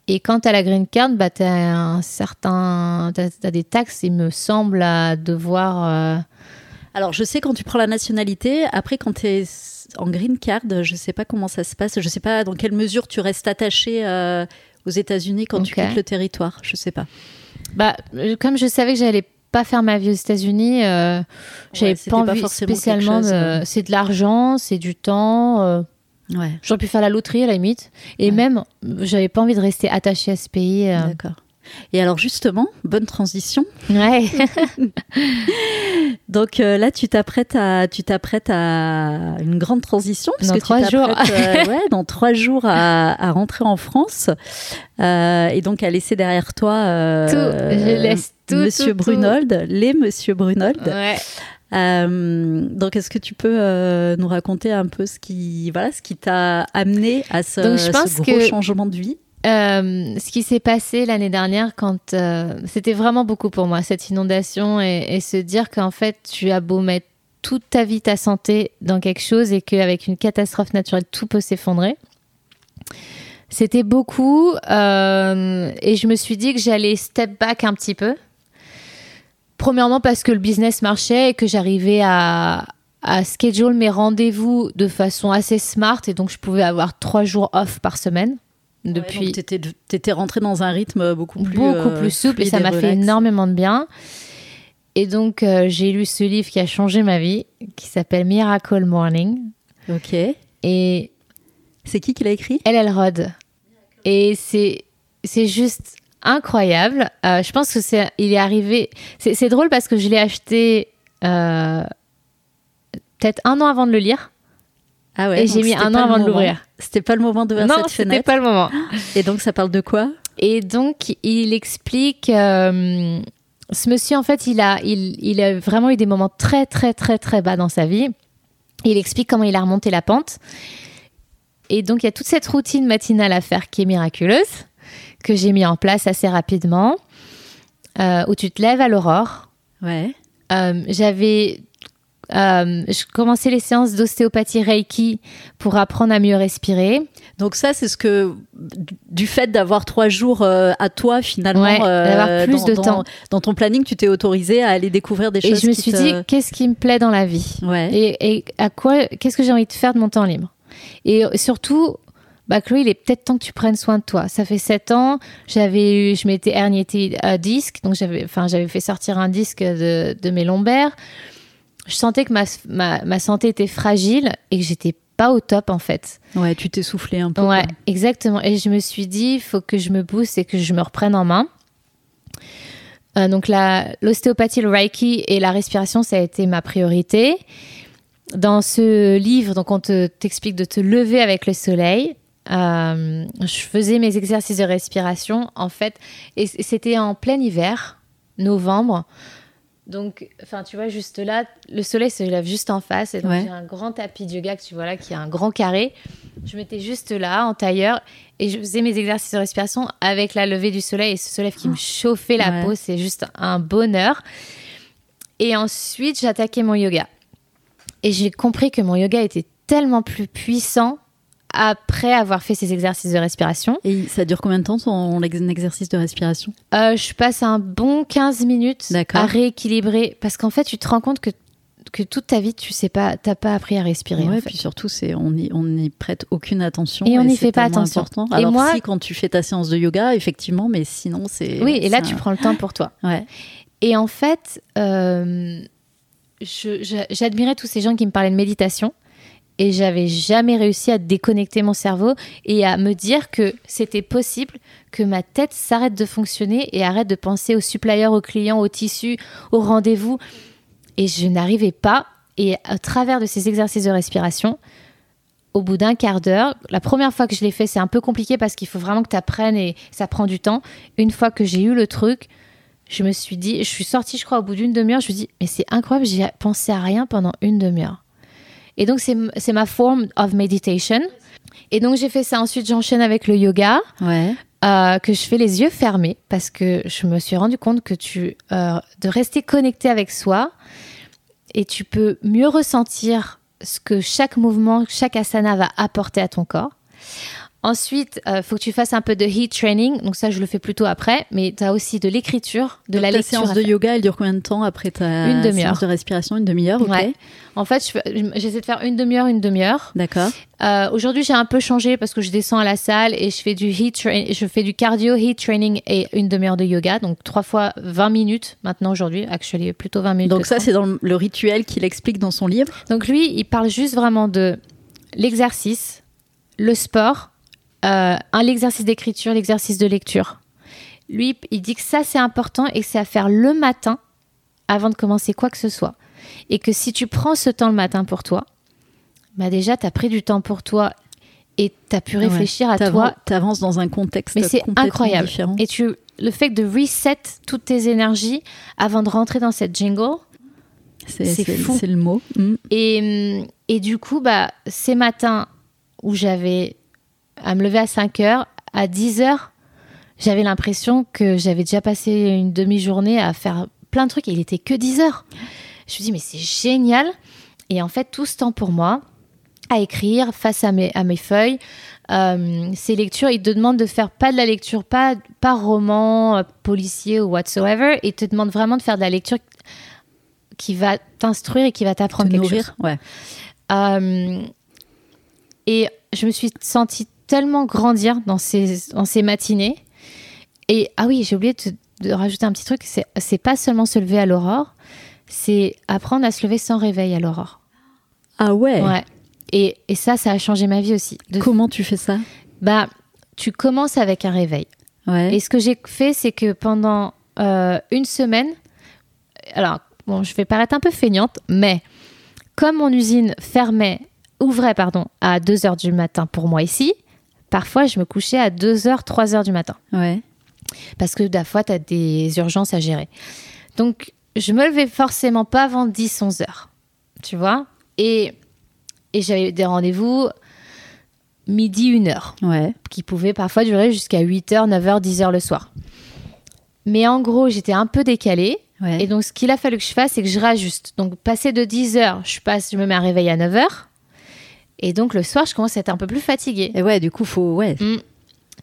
Et quand tu as la green card, bah, tu as un certain, des taxes, il me semble, à devoir. euh, Alors, je sais quand tu prends la nationalité, après, quand tu es en green card, je sais pas comment ça se passe. Je sais pas dans quelle mesure tu restes attaché euh, aux États-Unis quand tu quittes le territoire. Je sais pas. Bah, euh, comme je savais que j'allais pas faire ma vie aux États-Unis, euh, j'avais pas envie spécialement. C'est de l'argent, c'est du temps. Ouais, J'aurais pu faire la loterie à la limite. Et Ouais. même, j'avais pas envie de rester attachée à ce pays. euh. d'accord. Et alors justement, bonne transition. Ouais. [LAUGHS] Donc euh, là, tu t'apprêtes à, tu t'apprêtes à une grande transition Dans tu trois jours. t'apprêtes, euh, [LAUGHS] ouais, dans trois jours à, à rentrer en France euh, et donc à laisser derrière toi Tout. Je laisse tout, Monsieur tout, tout. Brunold, les Monsieur Brunold. ouais. Euh, donc, est-ce que tu peux euh, nous raconter un peu ce qui, voilà, ce qui t'a amené à ce, Donc, je pense ce gros que- changement de vie? Euh, ce qui s'est passé l'année dernière, quand euh, c'était vraiment beaucoup pour moi, cette inondation, et, et se dire qu'en fait, tu as beau mettre toute ta vie, ta santé dans quelque chose, et qu'avec une catastrophe naturelle, tout peut s'effondrer. C'était beaucoup, euh, et je me suis dit que j'allais step back un petit peu. Premièrement parce que le business marchait et que j'arrivais à, à schedule mes rendez-vous de façon assez smart, et donc je pouvais avoir trois jours off par semaine. Depuis, Ouais, t'étais, t'étais rentré dans un rythme beaucoup plus, beaucoup euh, plus souple et ça m'a fait énormément de bien. Et donc, euh, j'ai lu ce livre qui a changé ma vie, qui s'appelle Miracle Morning. Ok. Et C'est qui qui l'a écrit? Elle Elrod. Et c'est, c'est juste incroyable. Euh, je pense que c'est, il est arrivé. C'est, drôle parce que je l'ai acheté euh, peut-être un an avant de le lire. Ah ouais. et j'ai mis c'était un an avant de l'ouvrir. C'était pas le moment d'ouvrir Non, cette c'était fenêtre. pas le moment. [GASPS] Et donc, ça parle de quoi? Et donc, il explique. euh, ce monsieur, en fait, il a, il, il a vraiment eu des moments très, très, très, très bas dans sa vie. Il explique comment il a remonté la pente. Et donc, il y a toute cette routine matinale à faire qui est miraculeuse, que j'ai mis en place assez rapidement, euh, où tu te lèves à l'aurore. Ouais. Euh, J'avais. euh, je commençais les séances d'ostéopathie Reiki pour apprendre à mieux respirer. Donc ça, c'est ce que du fait d'avoir trois jours euh, à toi finalement, Ouais, d'avoir plus dans, de dans- temps. dans ton planning, tu t'es autorisé à aller découvrir des Et choses. je me qui suis te- dit, qu'est-ce qui me plaît dans la vie? Ouais. et, et à quoi qu'est-ce que j'ai envie de faire de mon temps libre? Et surtout bah Chloé il est peut-être temps que tu prennes soin de toi ça fait sept ans j'avais eu je m'étais herniété un disque donc j'avais enfin j'avais fait sortir un disque de, de mes lombaires je sentais que ma, ma, ma santé était fragile et que j'étais pas au top en fait ouais, tu t'es soufflé un peu. Ouais, quoi. exactement. Et je me suis dit, il faut que je me booste et que je me reprenne en main. Euh, donc l'ostéopathie, le reiki et la respiration, ça a été ma priorité. Dans ce livre, donc on te- t'explique de te lever avec le soleil. Euh, je faisais mes exercices de respiration en fait, et c'était en plein hiver, novembre. Donc, enfin, tu vois, juste là, le soleil se lève juste en face. Et donc, Ouais. j'ai un grand tapis de yoga que tu vois là, qui a un grand carré. Je m'étais juste là, en tailleur, et je faisais mes exercices de respiration avec la levée du soleil et ce soleil qui me chauffait la Ouais. peau. C'est juste un bonheur. Et ensuite, j'attaquais mon yoga. Et j'ai compris que mon yoga était tellement plus puissant après avoir fait ces exercices de respiration. Et ça dure combien de temps ton ex- exercice de respiration? Euh, je passe un bon 15 minutes à rééquilibrer parce qu'en fait, tu te rends compte que, que toute ta vie, tu sais pas, t'as pas appris à respirer. en Ouais, fait. puis surtout, c'est on n'y on n'y prête aucune attention. Et on n'y fait pas attention. important. Et Alors moi- si quand tu fais ta séance de yoga, effectivement, mais sinon c'est. Oui, et là, tu prends le temps pour toi. Ouais. Et en fait, euh, j'admirais tous ces gens qui me parlaient de méditation. Et j'avais jamais réussi à déconnecter mon cerveau et à me dire que c'était possible que ma tête s'arrête de fonctionner et arrête de penser aux suppliers, aux clients, aux tissus, aux rendez-vous. Et je n'arrivais pas. Et à travers de ces exercices de respiration, au bout d'un quart d'heure, la première fois que je l'ai fait, c'est un peu compliqué parce qu'il faut vraiment que tu apprennes et ça prend du temps. Une fois que j'ai eu le truc, je me suis dit, je suis sortie, je crois, au bout d'une demi-heure, je me suis dit, mais c'est incroyable, j'ai pensé à rien pendant une demi-heure. Et donc, c'est ma forme of meditation. Et donc, j'ai fait ça. Ensuite, j'enchaîne avec le yoga, Ouais. euh, que je fais les yeux fermés, parce que je me suis rendu compte que tu, euh, de rester connecté avec soi, et tu peux mieux ressentir ce que chaque mouvement, chaque asana va apporter à ton corps. Ensuite, il faut que tu fasses un peu de heat training. Donc ça, je le fais plutôt après. Mais tu as aussi de l'écriture, de Donc, la ta lecture. séance de yoga, elle dure combien de temps après ta Une demi-heure. séance de respiration Une demi-heure, ok. Ouais. En fait, j'essaie de faire une demi-heure, une demi-heure. D'accord. Euh, Aujourd'hui, j'ai un peu changé parce que je descends à la salle et je fais du heat je fais du cardio, heat training et une demi-heure de yoga. Donc trois fois 20 minutes maintenant aujourd'hui. Actually, plutôt 20 minutes. Donc ça, 30. c'est dans le rituel qu'il explique dans son livre. Donc lui, il parle juste vraiment de l'exercice, le sport, euh, un l'exercice d'écriture, l'exercice de lecture. Lui, il dit que ça, c'est important et que c'est à faire le matin avant de commencer quoi que ce soit. Et que si tu prends ce temps le matin pour toi, bah déjà, tu as pris du temps pour toi et tu as pu réfléchir à toi. Tu avances dans un contexte Mais c'est incroyable. différent. Et tu, le fait de reset toutes tes énergies avant de rentrer dans cette jingle, C'est fou. c'est le mot. Mm. Et, et du coup, bah, ces matins où j'avais à me lever à 5 heures, à 10 heures, j'avais l'impression que j'avais déjà passé une demi-journée à faire plein de trucs et il était que 10 heures. Je me dis, mais c'est génial. Et en fait, tout ce temps pour moi, à écrire face à mes, à mes feuilles, euh, ces lectures, ils te demandent de faire pas de la lecture, pas, pas roman, euh, policier ou whatsoever. Ils te demandent vraiment de faire de la lecture qui va t'instruire et qui va t'apprendre quelque nourrir, chose. ouais. Euh, et je me suis sentie tellement grandir dans ces, dans ces matinées. Et ah oui, j'ai oublié de, de rajouter un petit truc c'est, pas seulement se lever à l'aurore, c'est apprendre à se lever sans réveil à l'aurore. Ah ouais. Ouais. Et, et ça, ça a changé ma vie aussi. De- Comment tu fais ça? Bah, tu commences avec un réveil. Ouais. Et ce que j'ai fait, c'est que pendant euh, une semaine, alors, bon, je vais paraître un peu feignante, mais comme mon usine fermait, ouvrait, pardon, à 2 heures du matin pour moi ici, parfois je me couchais à 2 heures, 3 heures du matin. Ouais. Parce que des fois, tu as des urgences à gérer. Donc, je me levais forcément pas avant 10, 11 heures. Tu vois? Et, et j'avais des rendez-vous midi, 1 heure Ouais. qui pouvait parfois durer jusqu'à 8h, 9h, 10h le soir. Mais en gros, j'étais un peu décalée. Ouais. Et donc, ce qu'il a fallu que je fasse, c'est que je rajuste. Donc, passer de 10h, je, passe, je me mets à réveil à 9h. Et donc, le soir, je commence à être un peu plus fatiguée. Et ouais, du coup, faut, ouais. Mm.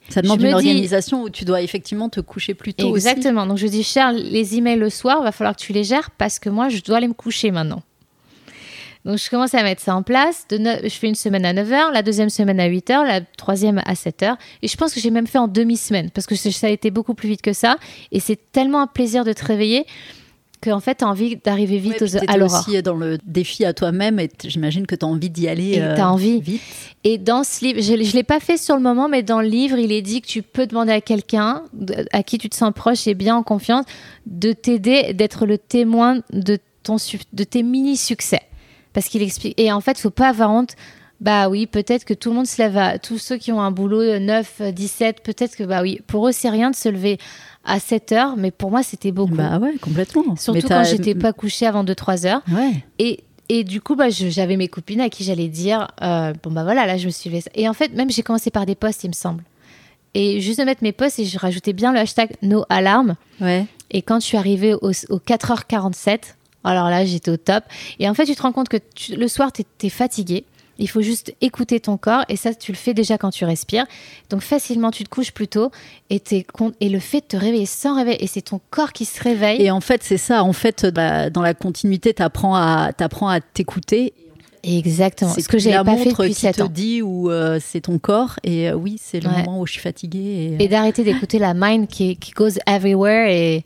Ça demande Je une dis- organisation où tu dois effectivement te coucher plus tôt aussi. Exactement. Donc, je dis, Charles, les emails le soir, va falloir que tu les gères parce que moi, je dois aller me coucher maintenant. Donc, je commence à mettre ça en place. De je fais une semaine à 9h, la deuxième semaine à 8h, la troisième à 7h. Et je pense que j'ai même fait en demi-semaine parce que ça a été beaucoup plus vite que ça. Et c'est tellement un plaisir de te réveiller qu'en fait, tu as envie d'arriver Ouais, vite puis aux- à l'aurore. aussi dans le défi à toi-même et j'imagine que tu as envie d'y aller Et euh, t'as envie. vite. Et dans ce livre, je ne l'ai pas fait sur le moment, mais dans le livre, il est dit que tu peux demander à quelqu'un à qui tu te sens proche et bien en confiance de t'aider, d'être le témoin de, ton, de tes mini-succès. Parce qu'il explique. Et en fait, il faut pas avoir honte. Bah oui, peut-être que tout le monde se lève à. Tous ceux qui ont un boulot euh, 9, euh, 17, peut-être que, bah oui, pour eux, c'est rien de se lever à 7 heures, mais pour moi, c'était beaucoup. Bah ouais, complètement. Surtout quand j'étais pas couchée avant 2-3 heures. Ouais. Et, et du coup, bah, j'avais mes copines à qui j'allais dire euh, Bon, bah voilà, là, je me suis levée. Et en fait, même j'ai commencé par des posts, il me semble. Et juste de mettre mes posts, et je rajoutais bien le hashtag No Alarm. Ouais. Et quand je suis arrivée au, au 4h47, alors là, j'étais au top. Et en fait, tu te rends compte que tu- le soir, tu es, fatigué. Il faut juste écouter ton corps. Et ça, tu le fais déjà quand tu respires. Donc, facilement, tu te couches plus tôt. Et, et le fait de te réveiller sans réveil, et c'est ton corps qui se réveille. Et en fait, c'est ça. En fait, bah, dans la continuité, tu apprends à, t'écouter. Exactement. C'est Ce que j'avais pas fait depuis qui 7 te ans. dit où euh, c'est ton corps. Et euh, oui, c'est le Ouais. moment où je suis fatiguée. Et, et d'arrêter d'écouter la mind qui, qui goes everywhere et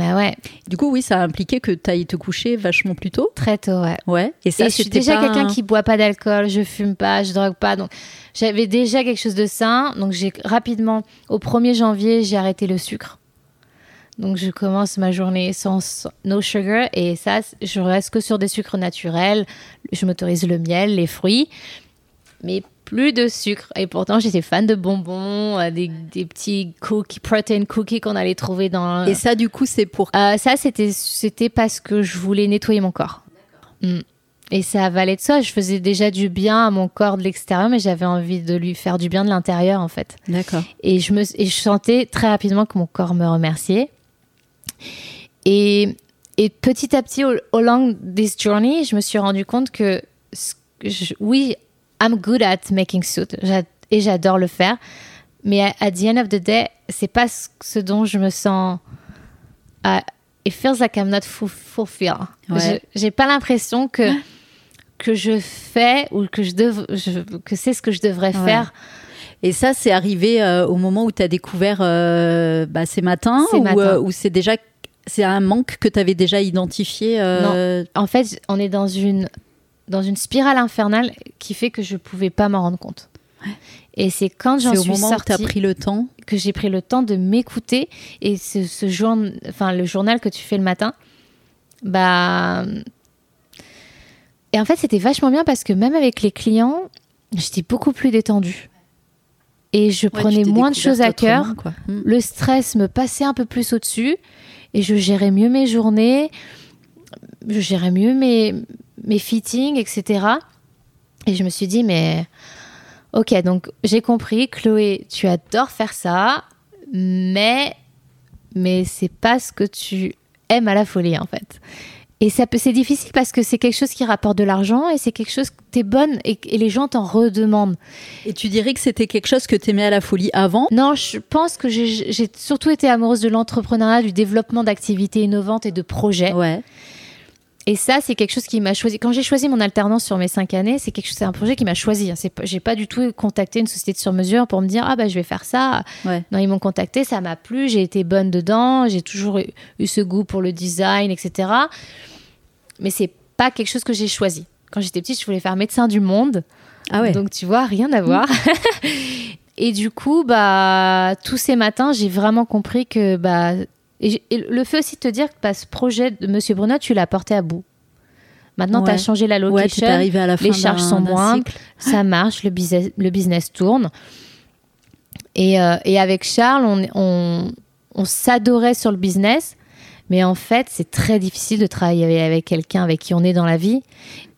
bah ouais. Du coup, oui, ça a impliqué que tu ailles te coucher vachement plus tôt. très tôt ouais. Ouais. Et ça, et je suis déjà pas quelqu'un un- qui boit pas d'alcool je fume pas je drogue pas donc j'avais déjà quelque chose de sain. Donc j'ai rapidement au 1er janvier j'ai arrêté le sucre. Donc je commence ma journée sans, sans- no sugar. Et ça je reste que sur des sucres naturels. Je m'autorise le miel les fruits. Mais plus de sucre. Et pourtant, j'étais fan de bonbons, euh, des, des petits cookies, protein cookies qu'on allait trouver dans. Et ça, du coup, c'est pour. Euh, ça, c'était, c'était parce que je voulais nettoyer mon corps. Mm. Et ça valait de soi. Je faisais déjà du bien à mon corps de l'extérieur, mais j'avais envie de lui faire du bien de l'intérieur, en fait. D'accord. Et je, me, et je sentais très rapidement que mon corps me remerciait. Et, et petit à petit, au, au long this journey, je me suis rendu compte que, ce que je- oui, I'm good at making soup J'a- et j'adore le faire. Mais à at the end of the day, c'est pas ce, dont je me sens. Uh, it feels like I'm not fu- fulfilled. Ouais. J'ai pas l'impression que [GASPS] que je fais ou que je, dev, je- que c'est ce que je devrais Ouais. faire. Et ça, c'est arrivé euh, au moment où tu as découvert euh, bah, ces matins Ces ou matins. euh, ou c'est déjà c'est un manque que tu avais déjà identifié euh, En fait, on est dans une, dans une spirale infernale qui fait que je pouvais pas m'en rendre compte. Et c'est quand j'en C'est au suis moment où tu as sortie pris le temps. que j'ai pris le temps de m'écouter. Et ce, ce jour, enfin, le journal que tu fais le matin, bah. Et en fait, c'était vachement bien parce que même avec les clients, j'étais beaucoup plus détendue. Et je Ouais, prenais moins de choses à cœur. autrement, quoi. Mm. Le stress me passait un peu plus au-dessus. Et je gérais mieux mes journées. Je gérais mieux mes, mes fittings, etc. Et je me suis dit, mais. Ok, donc j'ai compris, Chloé, tu adores faire ça, mais mais c'est pas ce que tu aimes à la folie en fait. Et ça c'est difficile parce que c'est quelque chose qui rapporte de l'argent et c'est quelque chose que t'es bonne et, et les gens t'en redemandent. Et tu dirais que c'était quelque chose que tu aimais à la folie avant? Non, je pense que j'ai j'ai surtout été amoureuse de l'entrepreneuriat, du développement d'activités innovantes et de projets. Ouais. Et ça, c'est quelque chose qui m'a choisi. Quand j'ai choisi mon alternance sur mes cinq années, c'est quelque chose, c'est un projet qui m'a choisi. hein. C'est pas- J'ai pas du tout contacté une société de sur mesure pour me dire ah bah je vais faire ça. Ouais. Non, ils m'ont contacté, ça m'a plu, j'ai été bonne dedans, j'ai toujours eu, eu ce goût pour le design, etc. Mais c'est pas quelque chose que j'ai choisi. Quand j'étais petite, je voulais faire médecin du monde. Ah ouais. Donc tu vois, rien à voir. [LAUGHS] et du coup, bah, tous ces matins, j'ai vraiment compris que bah, et, le fait aussi de te dire que bah, ce projet de Monsieur Bruno, tu l'as porté à bout. Maintenant, tu as Ouais. changé la ouais, location, es arrivé à la fin les charges sont moindres, ça [LAUGHS] marche, le business, le business tourne. Et, euh, et avec Charles, on, on, on s'adorait sur le business, mais en fait, c'est très difficile de travailler avec quelqu'un avec qui on est dans la vie.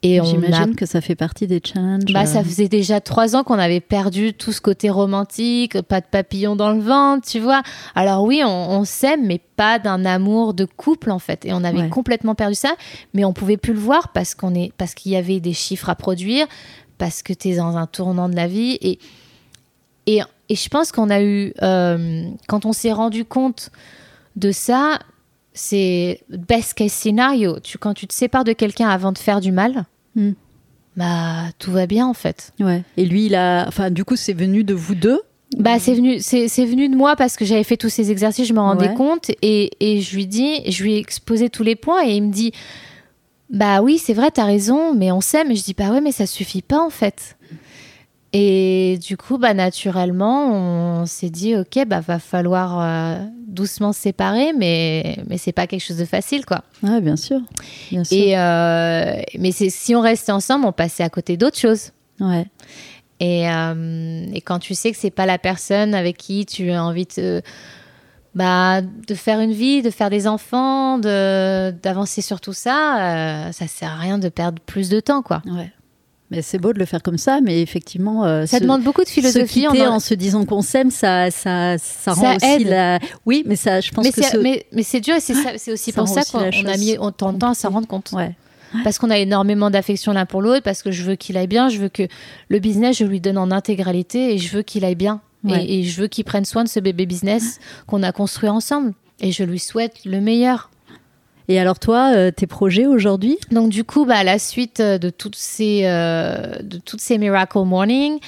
Et a J'imagine que ça fait partie des challenges. bah, ça euh, faisait déjà trois ans qu'on avait perdu tout ce côté romantique, pas de papillon dans le ventre, tu vois. Alors oui, on, on s'aime, mais pas d'un amour de couple en fait. Et on avait Ouais. complètement perdu ça, mais on pouvait plus le voir parce qu'on est, parce qu'il y avait des chiffres à produire, parce que tu es dans un tournant de la vie et et, et je pense qu'on a eu, euh, quand on s'est rendu compte de ça, c'est best case scenario. Tu, quand tu te sépares de quelqu'un avant de faire du mal, Hmm. bah tout va bien en fait. Ouais. Et lui, il a. Enfin, du coup, c'est venu de vous deux? Bah c'est venu, c'est, venu de moi parce que j'avais fait tous ces exercices, je me rendais Ouais. compte et, et je lui dis, je lui ai exposé tous les points et il me dit, bah oui c'est vrai t'as raison, mais on s'aime. Et je dis bah ouais mais ça suffit pas en fait. Et du coup bah naturellement on s'est dit ok bah va falloir euh, doucement se séparer, mais mais c'est pas quelque chose de facile quoi. Ouais, bien sûr. Bien sûr. Et euh, mais si on restait ensemble, on passait à côté d'autres choses. Ouais. Et, euh, et quand tu sais que c'est pas la personne avec qui tu as envie de, bah, de faire une vie, de faire des enfants, de, d'avancer sur tout ça, euh, ça sert à rien de perdre plus de temps, quoi. Ouais. Mais c'est beau de le faire comme ça, mais effectivement. euh, Ça se- demande beaucoup de Se philosophie. on en- en se disant qu'on s'aime, ça, ça, ça rend Ça aussi aide. la. Oui, mais ça, je pense mais, que c'est, ce- mais, mais c'est dur et c'est, aussi pour ça qu'on a mis autant de temps à s'en rendre compte. Ouais. Parce qu'on a énormément d'affection l'un pour l'autre, parce que je veux qu'il aille bien, je veux que le business, je lui donne en intégralité et je veux qu'il aille bien. Et-. Et, je veux qu'il prenne soin de ce bébé business qu'on a construit ensemble. Et je lui souhaite le meilleur. Et alors toi, euh, tes projets aujourd'hui? Donc du coup, bah, à la suite euh, de toutes ces, euh, de toutes ces Miracle Morning,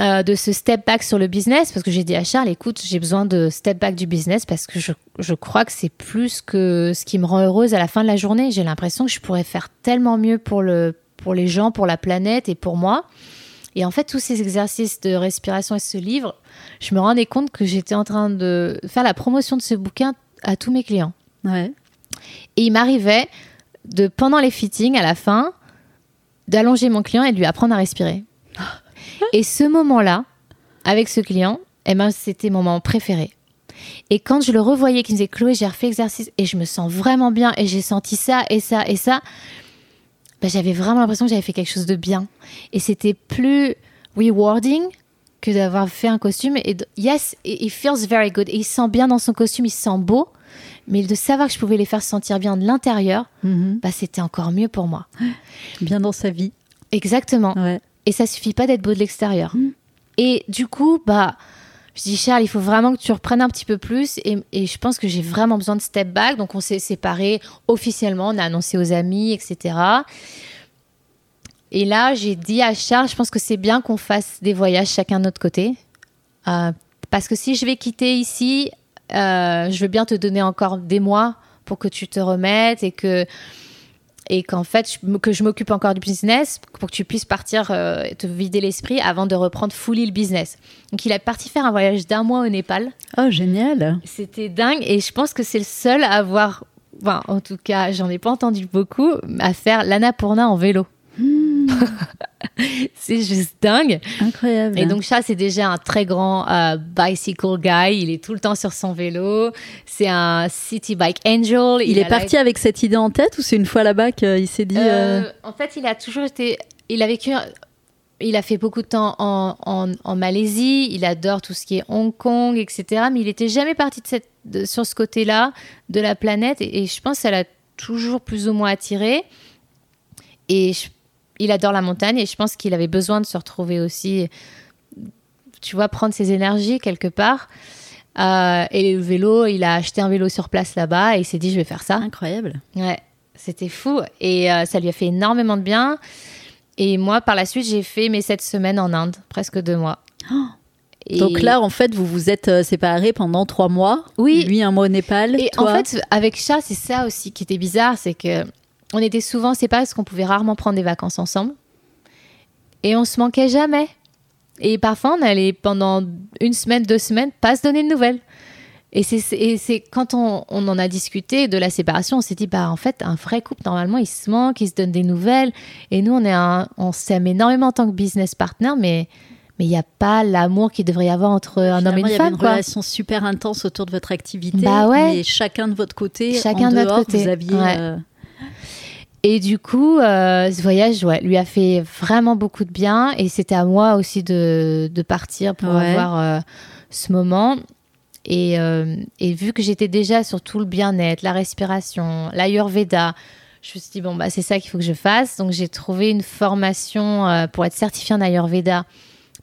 euh, de ce step back sur le business, parce que j'ai dit à Charles, écoute, j'ai besoin de step back du business parce que je, je crois que c'est plus que ce qui me rend heureuse à la fin de la journée. J'ai l'impression que je pourrais faire tellement mieux pour, le, pour les gens, pour la planète et pour moi. Et en fait, tous ces exercices de respiration et ce livre, je me rendais compte que j'étais en train de faire la promotion de ce bouquin à tous mes clients. Ouais. Et il m'arrivait de, pendant les fittings, à la fin, d'allonger mon client et de lui apprendre à respirer. [LAUGHS] Et ce moment-là, avec ce client, eh ben, c'était mon moment préféré. Et quand je le revoyais, qu'il me disait Chloé, j'ai refait l'exercice et je me sens vraiment bien et j'ai senti ça et ça et ça, ben, j'avais vraiment l'impression que j'avais fait quelque chose de bien. Et c'était plus rewarding que d'avoir fait un costume. Et yes, it feels very good. Et il se sent bien dans son costume, il se sent beau. Mais de savoir que je pouvais les faire sentir bien de l'intérieur, Mhm. bah, c'était encore mieux pour moi. [GASPS] Bien dans sa vie. Exactement. Ouais. Et ça suffit pas d'être beau de l'extérieur. Mm. Et du coup, bah, je dis Charles, il faut vraiment que tu reprennes un petit peu plus. Et, et je pense que j'ai vraiment besoin de step back. Donc on s'est séparés officiellement, on a annoncé aux amis, etc. Et là, j'ai dit à Charles, je pense que c'est bien qu'on fasse des voyages chacun de notre côté. Euh, parce que si je vais quitter ici, euh, je veux bien te donner encore des mois pour que tu te remettes et que et qu'en fait je que je m'occupe encore du business pour que tu puisses partir euh, te vider l'esprit avant de reprendre fully le business. Donc il est parti faire un voyage d'un mois au Népal. Oh, génial. C'était dingue et je pense que c'est le seul à avoir, enfin, en tout cas, j'en ai pas entendu beaucoup, à faire l'Annapurna en vélo. [LAUGHS] c'est juste dingue. Incroyable. Et donc ça, c'est déjà un très grand euh, bicycle guy. Il est tout le temps sur son vélo. C'est un city bike angel. il, est parti avec cette idée en tête ou c'est une fois là-bas qu'il s'est dit. euh, euh, En fait, il a toujours été. Il a vécu. Il a fait beaucoup de temps en, en, en Malaisie. Il adore tout ce qui est Hong Kong, etc. Mais il n'était jamais parti de cette, de- sur ce côté-là de la planète. Et, et je pense que ça l'a toujours plus ou moins attiré. Et je- il adore la montagne. Et je pense qu'il avait besoin de se retrouver aussi. Tu vois, prendre ses énergies quelque part. Euh, et le vélo, il a acheté un vélo sur place là-bas et il s'est dit, je vais faire ça. Incroyable. Ouais, c'était fou. Et euh, ça lui a fait énormément de bien. Et moi, par la suite, j'ai fait mes sept semaines en Inde, presque deux mois. Et- Donc là, en fait, vous vous êtes euh, séparés pendant trois mois. Oui. Lui, un mois au Népal. Et toi en fait, avec Chat, c'est ça aussi qui était bizarre, c'est que on était souvent séparés parce qu'on pouvait rarement prendre des vacances ensemble. Et on se manquait jamais. Et parfois, on allait pendant une semaine, deux semaines, pas se donner de nouvelles. Et c'est- quand on, on en a discuté de la séparation, on s'est dit, bah en fait, un vrai couple, normalement, il se manque, il se donne des nouvelles. Et nous, on, est un- on s'aime énormément en tant que business partner, mais mais il n'y a pas l'amour qu'il devrait y avoir entre un homme et une il y avait femme. une quoi. relation super intense autour de votre activité. Bah ouais. Mais chacun de votre côté, Chacun en de dehors, côté. vous aviez. Ouais. euh, Et du coup, euh, ce voyage ouais, lui a fait vraiment beaucoup de bien. Et c'était à moi aussi de, de partir pour Ouais. avoir euh, ce moment. Et, euh, et vu que j'étais déjà sur tout le bien-être, la respiration, l'ayurveda, je me suis dit, bon, bah, c'est ça qu'il faut que je fasse. Donc, j'ai trouvé une formation pour être certifiée en ayurveda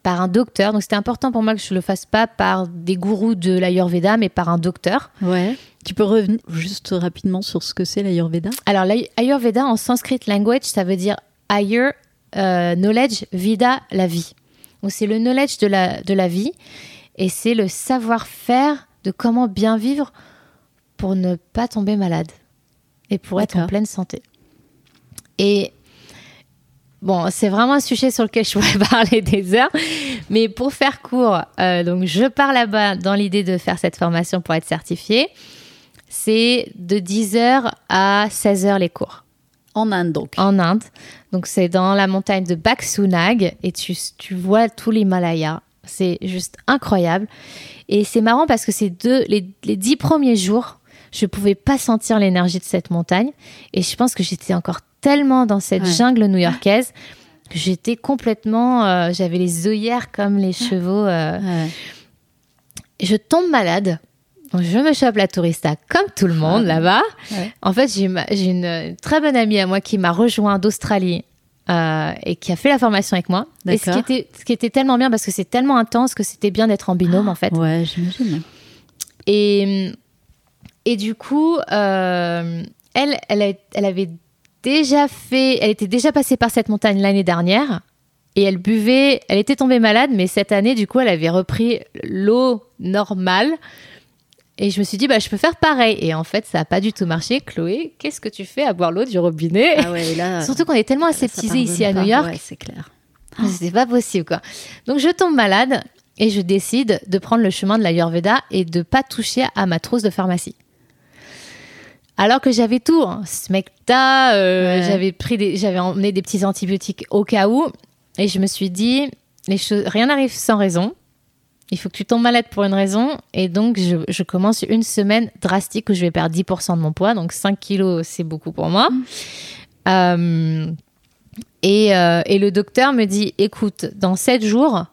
par un docteur. Donc, c'était important pour moi que je ne le fasse pas par des gourous de l'ayurveda, mais par un docteur. Ouais. Tu peux revenir juste rapidement sur ce que c'est l'Ayurveda? Alors, l'Ayurveda en sanskrit language, ça veut dire Ayur, euh, knowledge, vida, la vie. Donc, c'est le knowledge de la, de la vie et c'est le savoir-faire de comment bien vivre pour ne pas tomber malade et pour être en pleine santé. Et bon, c'est vraiment un sujet sur lequel je pourrais [LAUGHS] parler des heures, mais pour faire court, euh, donc je pars là-bas dans l'idée de faire cette formation pour être certifiée. C'est de 10h à 16h les cours En Inde, donc. en Inde. Donc c'est dans la montagne de Baksunag et tu, tu vois tout l'Himalaya. C'est juste incroyable. Et c'est marrant parce que ces deux, les, les dix premiers jours, je pouvais pas sentir l'énergie de cette montagne. Et je pense que j'étais encore tellement dans cette Ouais. jungle new-yorkaise que j'étais complètement, euh, j'avais les œillères comme les chevaux. euh, Ouais. je tombe malade. Donc, Je me chope la tourista comme tout le monde Ah. là-bas. Ouais. En fait, j'ai une, très bonne amie à moi qui m'a rejoint d'Australie euh, et qui a fait la formation avec moi. Et ce qui, était, ce qui était tellement bien parce que c'est tellement intense que c'était bien d'être en binôme en fait. Ouais, j'imagine. Et, et du coup, euh, elle, elle, a- elle avait déjà fait, elle était déjà passée par cette montagne l'année dernière. Et elle buvait, elle était tombée malade, mais cette année, du coup, elle avait repris l'eau normale. Et je me suis dit, bah, je peux faire pareil. Et en fait, ça n'a pas du tout marché. Chloé, qu'est-ce que tu fais à boire l'eau du robinet? Ah ouais, là. [LAUGHS] Surtout qu'on est tellement aseptisé ici à. New York. Ouais, c'est clair. C'est pas possible, quoi. Donc, je tombe malade et je décide de prendre le chemin de l'Ayurveda et de pas toucher à ma trousse de pharmacie. Alors que j'avais tout, hein. Smecta, euh, Ouais. j'avais pris des, j'avais emmené des petits antibiotiques au cas où, et je me suis dit, les choses, rien n'arrive sans raison. Il faut que tu tombes malade pour une raison, et donc je, je commence une semaine drastique où je vais perdre 10% de mon poids, donc 5 kilos, c'est beaucoup pour moi. Euh, et, euh, et le docteur me dit, écoute, dans 7 jours,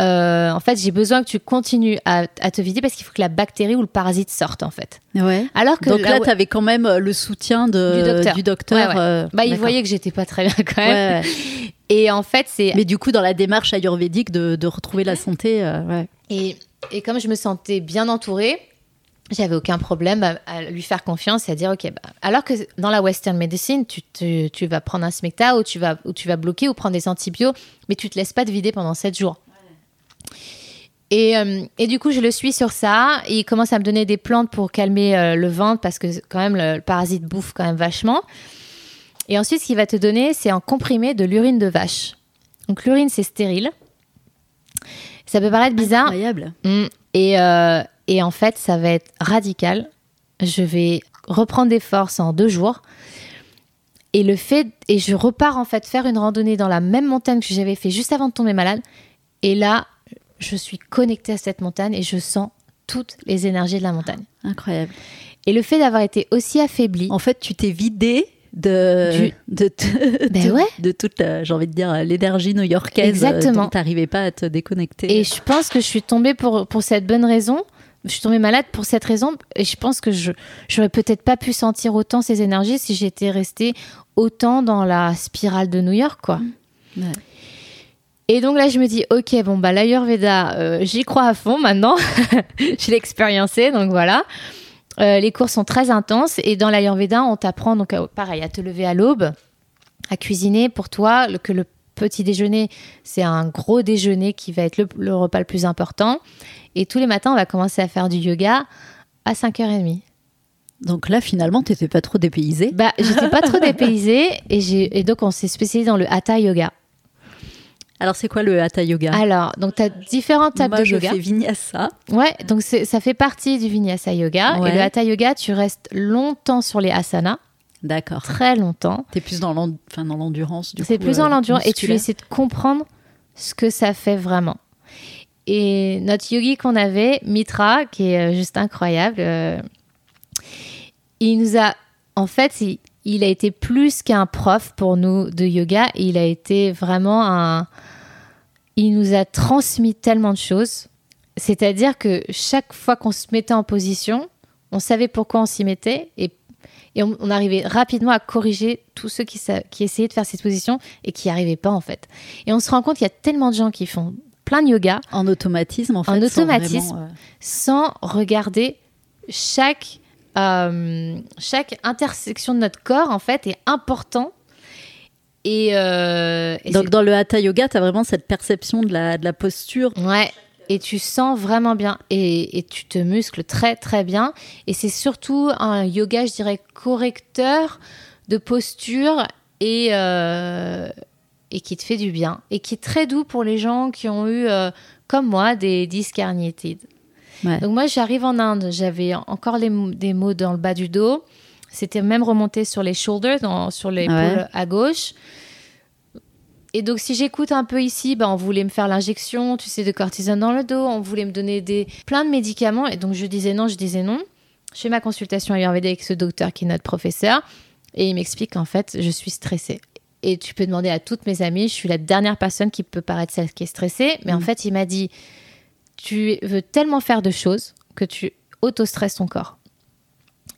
euh, en fait, j'ai besoin que tu continues à, à te vider parce qu'il faut que la bactérie ou le parasite sorte, en fait. Ouais. Alors que Donc là, tu avais quand même euh, le soutien de, Du docteur. du docteur, Ouais, ouais. euh, bah, il voyait que j'étais pas très bien quand même. [LAUGHS] Et en fait, c'est Mais du coup, dans la démarche ayurvédique de, de retrouver la santé, euh. Et, et comme je me sentais bien entourée, j'avais aucun problème à, à lui faire confiance et à dire ok. bah, alors que dans la Western medicine, tu, te- tu vas prendre un smecta ou tu vas ou tu vas bloquer ou prendre des antibiotiques, mais tu te laisses pas te vider pendant 7 jours. Et, euh, et du coup, je le suis sur ça. Et il commence à me donner des plantes pour calmer euh, le ventre parce que quand même le, le parasite bouffe quand même vachement. Et ensuite, ce qu'il va te donner, c'est un comprimé de l'urine de vache. Donc l'urine, c'est stérile. Ça peut paraître bizarre. Incroyable. Et, euh, et en fait, ça va être radical. Je vais reprendre des forces en deux jours. Et le fait, et je repars en fait faire une randonnée dans la même montagne que j'avais fait juste avant de tomber malade. Et là, je suis connectée à cette montagne et je sens toutes les énergies de la montagne. Incroyable. Et le fait d'avoir été aussi affaiblie, En fait, tu t'es vidé de, Du- de, [LAUGHS] Ben de- ouais. de toute, j'ai envie de dire, l'énergie new-yorkaise. Exactement. dont t'arrivais pas à te déconnecter. Et je pense que je suis tombée pour, pour cette bonne raison. Je suis tombée malade pour cette raison. Et je pense que je j'aurais peut-être pas pu sentir autant ces énergies si j'étais restée autant dans la spirale de New York, quoi. Ouais. Et donc là, je me dis, ok, bon, bah, l'Ayurveda, euh, j'y crois à fond maintenant. [LAUGHS] je l'ai expériencé, donc voilà. Euh, les cours sont très intenses. Et dans l'Ayurveda, on t'apprend, donc, à- pareil, à te lever à l'aube, à cuisiner pour toi, le- que le petit déjeuner, c'est un gros déjeuner qui va être le, le repas le plus important. Et tous les matins, on va commencer à faire du yoga à 5h30. Donc là, finalement, t'étais pas trop dépaysé. Bah, j'étais pas trop [LAUGHS] dépaysée et, et donc on s'est spécialisé dans le hatha yoga. Alors, c'est quoi le hatha yoga? Alors, donc tu as différentes tables Moi, de je yoga. fais vinyasa. Ouais, donc ça fait partie du vinyasa yoga. Ouais. Et le hatha yoga, tu restes longtemps sur les asanas, D'accord. très longtemps. T'es plus dans dans l'endurance. du C'est plus euh, en l'endurance et tu essaies de comprendre ce que ça fait vraiment. Et notre yogi qu'on avait, Mitra, qui est euh, juste incroyable, euh, il nous a, en fait, il, il a été plus qu'un prof pour nous de yoga. Il a été vraiment un, il nous a transmis tellement de choses. C'est-à-dire que chaque fois qu'on se mettait en position, on savait pourquoi on s'y mettait et, et on, on arrivait rapidement à corriger tous ceux qui, sa- qui essayaient de faire cette position et qui n'y arrivaient pas en fait. Et on se rend compte qu'il y a tellement de gens qui font plein de yoga En automatisme, en fait. En sans automatisme. vraiment, euh, sans regarder chaque, euh, chaque intersection de notre corps en fait est important. Et, euh, et Donc, dans le hatha yoga, t'as vraiment cette perception de la, de la posture. ouais. Et tu sens vraiment bien et, et tu te muscles très très bien. Et c'est surtout un yoga, je dirais, correcteur de posture et, euh, et qui te fait du bien. Et qui est très doux pour les gens qui ont eu, euh, comme moi, des disques herniétides. Ouais. Donc moi, j'arrive en Inde, j'avais encore les des maux dans le bas du dos. C'était même remonté sur les shoulders, dans- sur l'épaule Ouais. à gauche. Et donc, si j'écoute un peu ici, bah, on voulait me faire l'injection, tu sais, de cortisone dans le dos, on voulait me donner des, plein de médicaments. Et donc, je disais non, je disais non. Je fais ma consultation ayurvédique avec ce docteur qui est notre professeur. Et il m'explique qu'en fait, je suis stressée. Et tu peux demander à toutes mes amies, je suis la dernière personne qui peut paraître celle qui est stressée. Mais en Mm. fait, il m'a dit, tu veux tellement faire de choses que tu auto-stresses ton corps.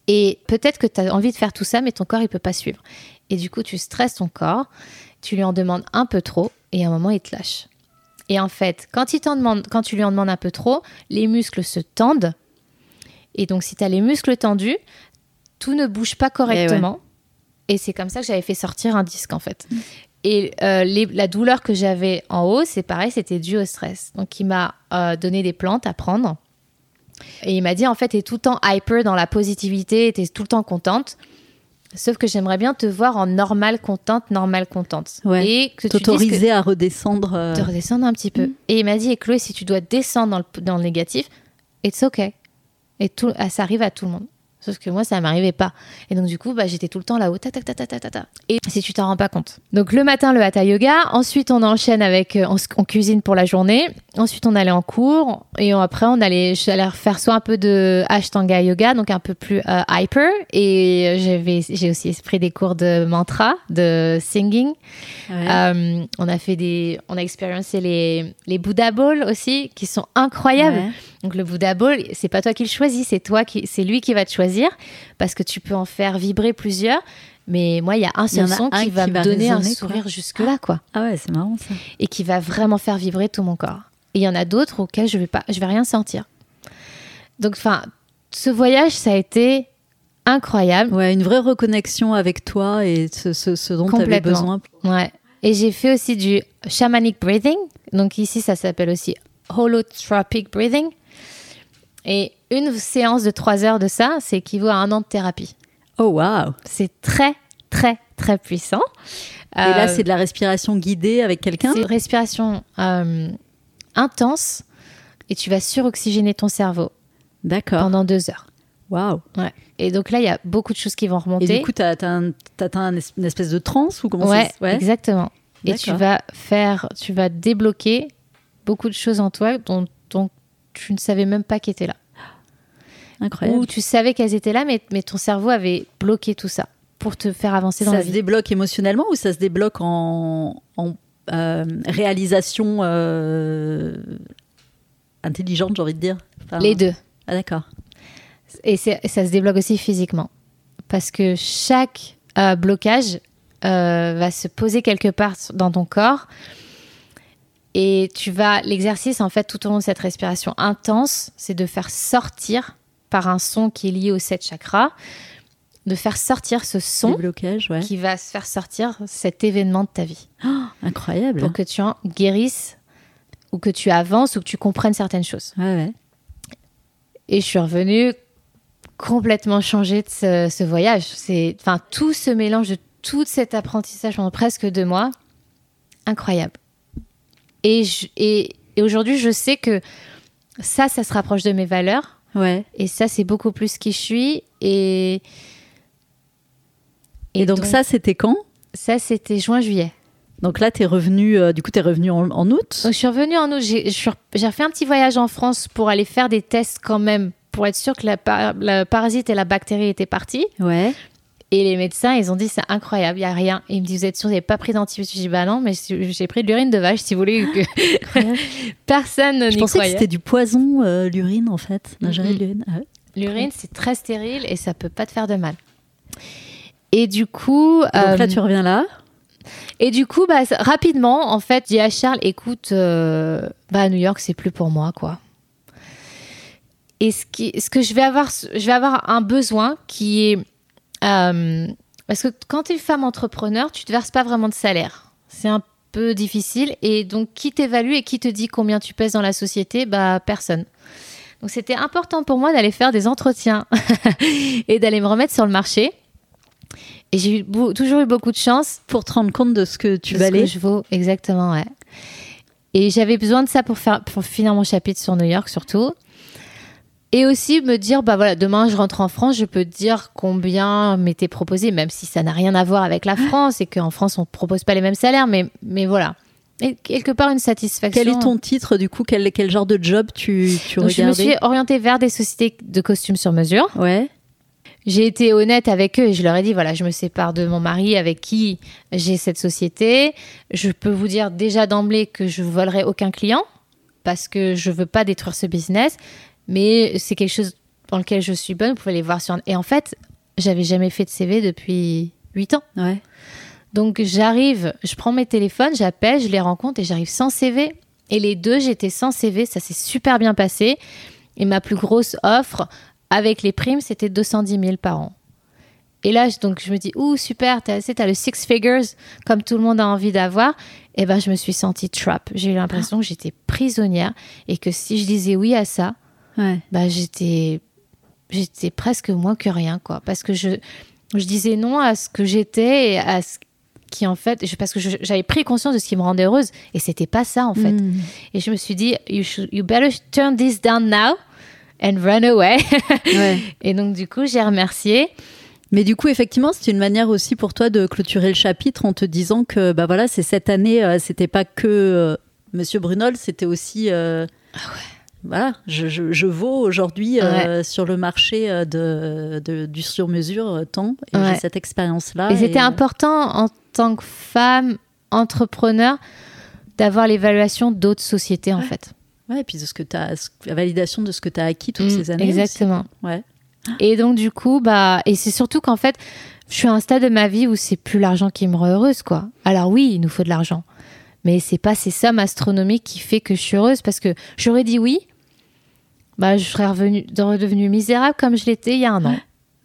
Et peut-être que tu as envie de faire tout ça, mais ton corps, il peut pas suivre. Et du coup, tu stresses ton corps, tu lui en demandes un peu trop, et à un moment, il te lâche. Et en fait, quand, il t'en demande, quand tu lui en demandes un peu trop, les muscles se tendent. Et donc, si tu as les muscles tendus, tout ne bouge pas correctement. Et c'est comme ça que j'avais fait sortir un disque, en fait. Et euh, les- la douleur que j'avais en haut, c'est pareil, c'était dû au stress. Donc, il m'a euh, donné des plantes à prendre. Et il m'a dit, en fait, t'es tout le temps hyper dans la positivité, t'es tout le temps contente. Sauf que j'aimerais bien te voir en normale contente, normale contente. Ouais. Et que tu T'autoriser à redescendre. euh, de redescendre un petit peu. Et il m'a dit, et Chloé, si tu dois descendre dans le, dans le négatif, it's okay. Et tout, ah, ça arrive à tout le monde. Sauf que moi, ça ne m'arrivait pas. Et donc, du coup, bah, j'étais tout le temps là-haut. Ta, ta, ta, ta, ta, ta, ta. Et si tu t'en rends pas compte. Donc, le matin, le hatha yoga. Ensuite, on enchaîne avec. euh, On, cuisine pour la journée. Ensuite, on allait en cours. Et on- après, on allait, j'allais faire soit un peu de Ashtanga yoga, donc un peu plus euh, hyper. Et euh, j'avais, j'ai aussi pris des cours de mantra, de singing. ouais. Euh, on a fait des, on a expérimenté les les Buddha Bowls aussi, qui sont incroyables. Ouais. Donc le Buddha Bowl, c'est pas toi qui le choisis, c'est toi qui, c'est lui qui va te choisir parce que tu peux en faire vibrer plusieurs. Mais moi, il y a un seul son qui va qui me va donner un sourire jusque là, quoi, Ah ouais, c'est marrant ça. et qui va vraiment faire vibrer tout mon corps. Et il y en a d'autres auxquels je vais pas, je vais rien sentir. Donc, enfin, ce voyage, ça a été incroyable. Ouais, une vraie reconnexion avec toi et ce, ce, ce dont tu avais besoin. Ouais. Et j'ai fait aussi du shamanic breathing. Donc ici, ça s'appelle aussi holotropic breathing. Et une séance de trois heures de ça, c'est équivaut à un an de thérapie. Oh waouh C'est très, très, très puissant. Et là, Euh, c'est de la respiration guidée avec quelqu'un? c'est une respiration euh, intense et tu vas suroxygéner ton cerveau D'accord. pendant deux heures. Waouh. Ouais. Et donc là, il y a beaucoup de choses qui vont Et remonter. du coup, t'as as, atteint un une espèce de transe ou comment ouais, ça se- exactement. Et tu vas faire, tu vas débloquer beaucoup de choses en toi dont tu ne savais même pas qu'elles étaient là. Incroyable. Ou tu savais qu'elles étaient là, mais, mais ton cerveau avait bloqué tout ça pour te faire avancer dans ça la se vie. débloque émotionnellement ou ça se débloque en, en, euh, réalisation euh, intelligente, j'ai envie de dire? Enfin, Les deux. Ah d'accord. Et ça se débloque aussi physiquement. Parce que chaque euh, blocage va se poser quelque part dans ton corps. Et tu vas, l'exercice en fait tout au long de cette respiration intense, c'est de faire sortir par un son qui est lié aux sept chakras, de faire sortir ce son ouais. qui va se faire sortir cet événement de ta vie. [GASPS] Incroyable. Pour que tu en guérisses ou que tu avances ou que tu comprennes certaines choses. Ouais, ouais. Et je suis revenue complètement changée de ce, ce voyage. C'est, enfin, tout ce mélange de tout cet apprentissage pendant presque deux mois, incroyable. Et, je- et, et aujourd'hui, je sais que ça, ça se rapproche de mes valeurs. Ouais. Et ça, c'est beaucoup plus qui je suis. Et, Et, donc, ça, c'était quand? Ça, c'était juin-juillet. Donc là, t'es revenu. euh, du coup, t'es revenu en, en août? Donc, je suis revenue en août. J'ai refait un petit voyage en France pour aller faire des tests quand même, pour être sûr que la, par- la parasite et la bactérie étaient partis. Ouais. Et les médecins, ils ont dit c'est incroyable, il y a rien. Et ils me disent vous êtes sûr, vous n'avez pas pris d'antibiotiques Je dis bah non, mais j'ai pris de l'urine de vache, si vous voulez. Que... [LAUGHS] Personne Je n'y pensais que croyait. c'était du poison, euh, l'urine, en fait. De l'urine. Ah ouais. L'urine, c'est très stérile et ça peut pas te faire de mal. Et du coup, Donc là, euh, tu reviens là. et du coup, bah, rapidement, en fait, j'ai dit à Charles, écoute, euh, bah, à New York, c'est plus pour moi, quoi. Et ce, qui, ce que je vais avoir, je vais avoir un besoin qui est, euh, parce que quand tu es femme entrepreneur, tu te verses pas vraiment de salaire. C'est un peu difficile. Et donc, qui t'évalue et qui te dit combien tu pèses dans la société Bah, personne. Donc, c'était important pour moi d'aller faire des entretiens [LAUGHS] et d'aller me remettre sur le marché. Et j'ai eu toujours eu beaucoup de chance Pour te rendre compte de ce que tu de ce valais. que je vaux, exactement, ouais. Et j'avais besoin de ça pour, faire, pour finir mon chapitre sur New York, surtout. Et aussi me dire, bah voilà, demain je rentre en France, je peux te dire combien m'était proposé, même si ça n'a rien à voir avec la France et qu'en France on ne propose pas les mêmes salaires, mais, mais voilà. Et quelque part une satisfaction. Quel est ton titre, du coup? Quel, quel genre de job tu, tu Donc, je me suis orientée vers des sociétés de costumes sur mesure. Ouais. J'ai été honnête avec eux et je leur ai dit voilà, je me sépare de mon mari avec qui j'ai cette société. Je peux vous dire déjà d'emblée que je volerai aucun client parce que je veux pas détruire ce business, mais c'est quelque chose dans lequel je suis bonne. Vous pouvez les voir sur. Et en fait, j'avais jamais fait de CV depuis 8 ans. Ouais. Donc j'arrive, je prends mes téléphones, j'appelle, je les rencontre et j'arrive sans CV. Et les deux, j'étais sans CV, ça s'est super bien passé. Et ma plus grosse offre, avec les primes, c'était 210 000 par an. Et là, je- donc je me dis, ouh, super, t'as as le six figures, comme tout le monde a envie d'avoir. Et ben, je me suis sentie trap. J'ai eu l'impression que j'étais prisonnière et que si je disais oui à ça, Ouais. bah, j'étais j'étais presque moins que rien quoi parce que je je disais non à ce que j'étais et à ce qui en fait je- parce que j'avais pris conscience de ce qui me rendait heureuse et c'était pas ça en fait Mm. et je me suis dit you, should- you better turn this down now and run away [LAUGHS] Ouais. et donc du coup j'ai remercié Mais du coup, effectivement, c'est une manière aussi pour toi de clôturer le chapitre en te disant que bah voilà, c'est cette année, euh, c'était pas que euh, Monsieur Brunol, c'était aussi. euh, Ah Voilà, je, je, je vaux aujourd'hui euh, sur le marché euh, de, de- du sur-mesure euh, tant, et Ouais. j'ai cette expérience-là. et c'était euh, important en tant que femme entrepreneur d'avoir l'évaluation d'autres sociétés en fait Ouais, et puis de ce que as, la validation de ce que tu as acquis toutes Mm, ces années. aussi. exactement Ouais. Et donc, du coup, bah, et c'est surtout qu'en fait, je suis à un stade de ma vie où c'est plus l'argent qui me rend heureuse, quoi. Alors oui, il nous faut de l'argent. Mais c'est pas ces sommes astronomiques qui fait que je suis heureuse parce que j'aurais dit oui, bah, je serais revenue, redevenue misérable comme je l'étais il y a un an.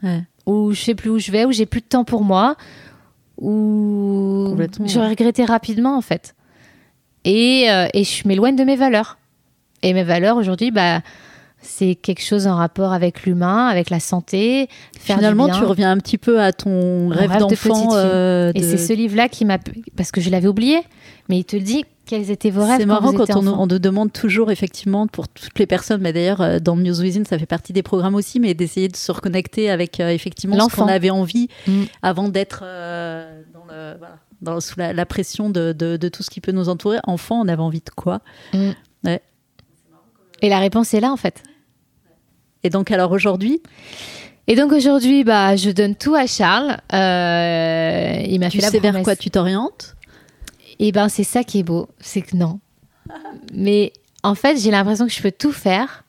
Ouais. Où je sais plus où je vais, où j'ai plus de temps pour moi, Complètement, j'aurais regretté rapidement, en fait. Et, euh, et je m'éloigne de mes valeurs. Et mes valeurs aujourd'hui, bah, c'est quelque chose en rapport avec l'humain, avec la santé. Faire Finalement, tu reviens un petit peu à ton rêve, rêve de d'enfant. fille. euh, Et de- c'est ce livre-là qui m'a. Parce que je l'avais oublié, mais il te le dit quels étaient vos rêves. C'est marrant quand on, on nous demande toujours, effectivement, pour toutes les personnes, mais d'ailleurs, euh, dans News Within, ça fait partie des programmes aussi, mais d'essayer de se reconnecter avec, euh, effectivement, ce L'enfant. qu'on avait envie Mm. avant d'être euh, dans le- voilà, dans- sous la, la pression de, de- de tout ce qui peut nous entourer. Enfant, on avait envie de quoi Et la réponse est là, en fait. Et donc, alors aujourd'hui, Et donc aujourd'hui, bah, je donne tout à Charles. Euh, il m'a tu fait la sais vers quoi tu t'orientes Et ben c'est ça qui est beau, c'est que non. Mais en fait, j'ai l'impression que je peux tout faire,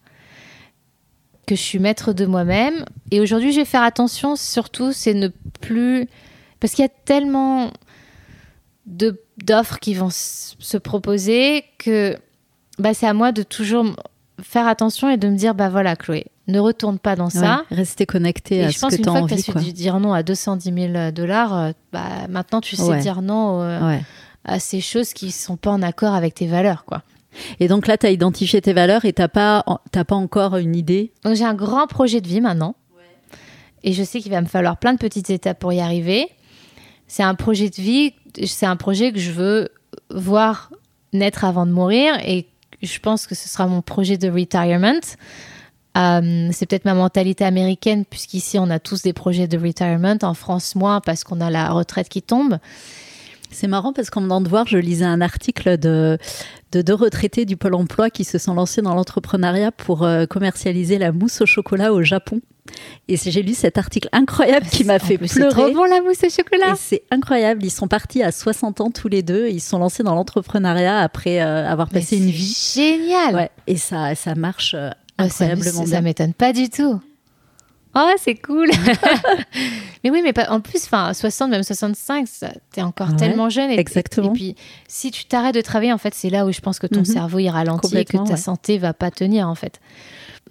que je suis maître de moi-même. Et aujourd'hui, je vais faire attention, surtout, c'est ne plus... Parce qu'il y a tellement de- d'offres qui vont se proposer que bah, c'est à moi de toujours faire attention et de me dire, bah voilà, Chloé, ne retourne pas dans ça. Ouais, Rester connecté Et à je ce pense que tu as fois que tu as su dire non à 210 000 dollars, euh, bah, maintenant tu sais Ouais. dire non euh, Ouais. À ces choses qui sont pas en accord avec tes valeurs. quoi. Et donc là, tu as identifié tes valeurs et tu n'as pas, t'as pas encore une idée? Donc j'ai un grand projet de vie maintenant. Et je sais qu'il va me falloir plein de petites étapes pour y arriver. C'est un projet de vie, c'est un projet que je veux voir naître avant de mourir et je pense que ce sera mon projet de retirement. Euh, c'est peut-être ma mentalité américaine puisqu'ici on a tous des projets de retirement, en France moins parce qu'on a la retraite qui tombe. C'est marrant parce qu'en venant de voir, je lisais un article de, de deux retraités du Pôle emploi qui se sont lancés dans l'entrepreneuriat pour euh, commercialiser la mousse au chocolat au Japon. Et j'ai lu cet article incroyable qui m'a fait plus, C'est trop pleurer. bon la mousse au chocolat. C'est incroyable. Ils sont partis à 60 ans tous les deux. Ils se sont lancés dans l'entrepreneuriat après euh, avoir Mais passé une vie. Génial. Ouais. Et ça, ça marche euh, Ah, ça, incroyablement ça bien. m'étonne pas du tout. Oh, c'est cool. [LAUGHS] mais oui, mais pas, en plus, enfin, 60, même 65, ça- t'es encore Ouais, tellement jeune. Et, exactement. Et, puis, si tu t'arrêtes de travailler, en fait, c'est là où je pense que ton Mhm. cerveau il ralentit et que ta ouais. santé va pas tenir, en fait.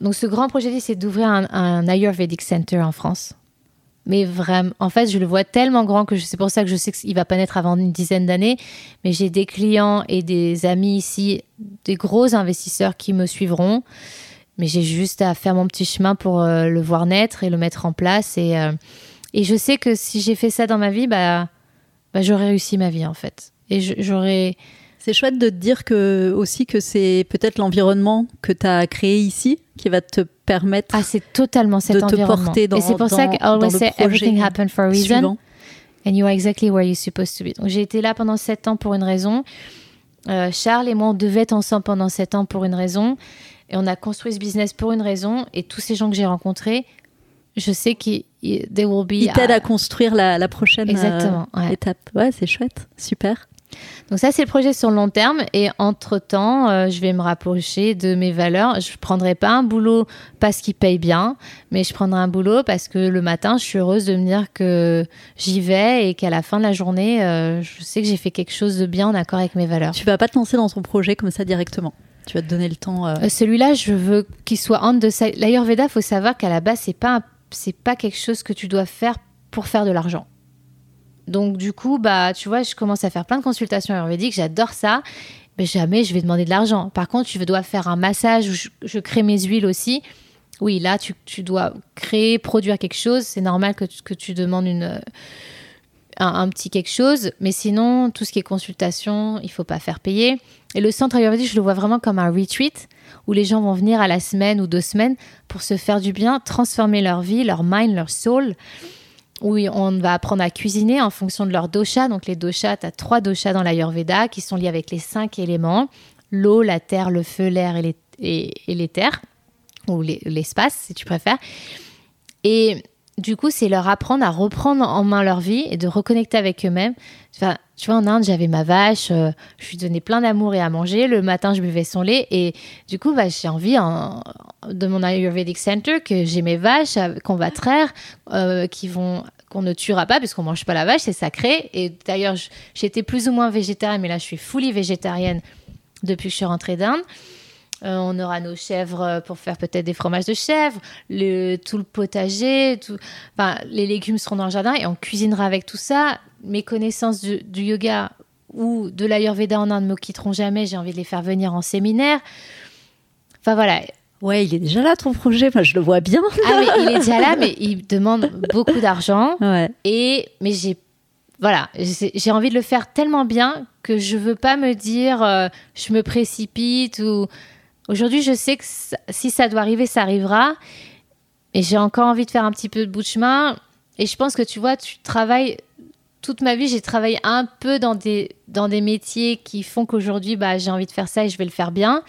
Donc, ce grand projet, c'est d'ouvrir un, un Ayurvedic Center en France. Mais vraiment, en fait, je le vois tellement grand que c'est pour ça que je sais qu'il va pas naître avant une dizaine d'années. Mais j'ai des clients et des amis ici, des gros investisseurs qui me suivront. Mais j'ai juste à faire mon petit chemin pour euh, le voir naître et le mettre en place. Et, euh, et je sais que si j'ai fait ça dans ma vie, bah, bah, j'aurais réussi ma vie en fait. Et j'aurais. C'est chouette de te dire que aussi que c'est peut-être l'environnement que tu as créé ici qui va te permettre Ah, c'est totalement cet de te porter dans, et c'est pour ça que I always say everything happened for a reason. suivant. And you are exactly where you're supposed to be. Donc j'ai été là pendant sept ans pour une raison. Euh, Charles et moi, on devait être ensemble pendant sept ans pour une raison. Et on a construit ce business pour une raison. Et tous ces gens que j'ai rencontrés, je sais qu'ils ils- they will be. Il t'aide à construire la, la prochaine euh, Exactement. ouais. étape. Ouais, c'est chouette. Super. Donc ça, c'est le projet sur le long terme. Et entre-temps, euh, je vais me rapprocher de mes valeurs. Je ne prendrai pas un boulot parce qu'il paye bien, mais je prendrai un boulot parce que le matin, je suis heureuse de me dire que j'y vais et qu'à la fin de la journée, euh, je sais que j'ai fait quelque chose de bien en accord avec mes valeurs. Tu vas pas te lancer dans ton projet comme ça directement. Tu vas te donner le temps. euh, Euh, Celui-là, je veux qu'il soit on the side. L'Ayurveda, faut savoir qu'à la base, c'est pas c'est pas quelque chose que tu dois faire pour faire de l'argent. Donc du coup, bah tu vois, je commence à faire plein de consultations ayurvédiques, j'adore ça, mais jamais je vais demander de l'argent. Par contre, tu dois faire un massage où je, crée mes huiles aussi. Oui, là, tu, tu dois créer, produire quelque chose. C'est normal que tu, que tu demandes une, euh, un, petit quelque chose. Mais sinon, tout ce qui est consultation, il faut pas faire payer. Et le centre ayurvédique, je le vois vraiment comme un retreat où les gens vont venir à la semaine ou deux semaines pour se faire du bien, transformer leur vie, leur mind, leur soul. Où on va apprendre à cuisiner en fonction de leur dosha. Donc les doshas, tu as trois doshas dans l'Ayurveda qui sont liés avec les cinq éléments. L'eau, la terre, le feu, l'air et les, et, les terres. Ou les- l'espace, si tu préfères. Et du coup, c'est leur apprendre à reprendre en main leur vie et de reconnecter avec eux-mêmes. Tu vois, en Inde, j'avais ma vache, euh, je lui donnais plein d'amour et à manger. Le matin, je buvais son lait. Et du coup, bah, j'ai envie en- de mon Ayurvedic Center que j'ai mes vaches qu'on va traire, euh, qui vont qu'on ne tuera pas parce qu'on mange pas la vache, c'est sacré. Et d'ailleurs, j'étais plus ou moins végétarienne, mais là, je suis fully végétarienne depuis que je suis rentrée d'Inde. Euh, on aura nos chèvres euh, pour faire peut-être des fromages de chèvre, le, tout le potager, tout, enfin, les légumes seront dans le jardin et on cuisinera avec tout ça. Mes connaissances du, du yoga ou de l'ayurveda en Inde me quitteront jamais. J'ai envie de les faire venir en séminaire. Enfin voilà, Ouais, il est déjà là ton projet, moi je le vois bien. Ah, mais il est déjà là, [LAUGHS] mais il demande beaucoup d'argent. Ouais. Et, mais j'ai, voilà, j'ai j'ai envie de le faire tellement bien que je veux pas me dire, euh, je me précipite ou. Aujourd'hui, je sais que ça- si ça doit arriver, ça arrivera. Et j'ai encore envie de faire un petit peu de bout de chemin. Et je pense que tu vois, tu travailles. Toute ma vie, j'ai travaillé un peu dans des, dans des métiers qui font qu'aujourd'hui, bah, j'ai envie de faire ça et je vais le faire bien.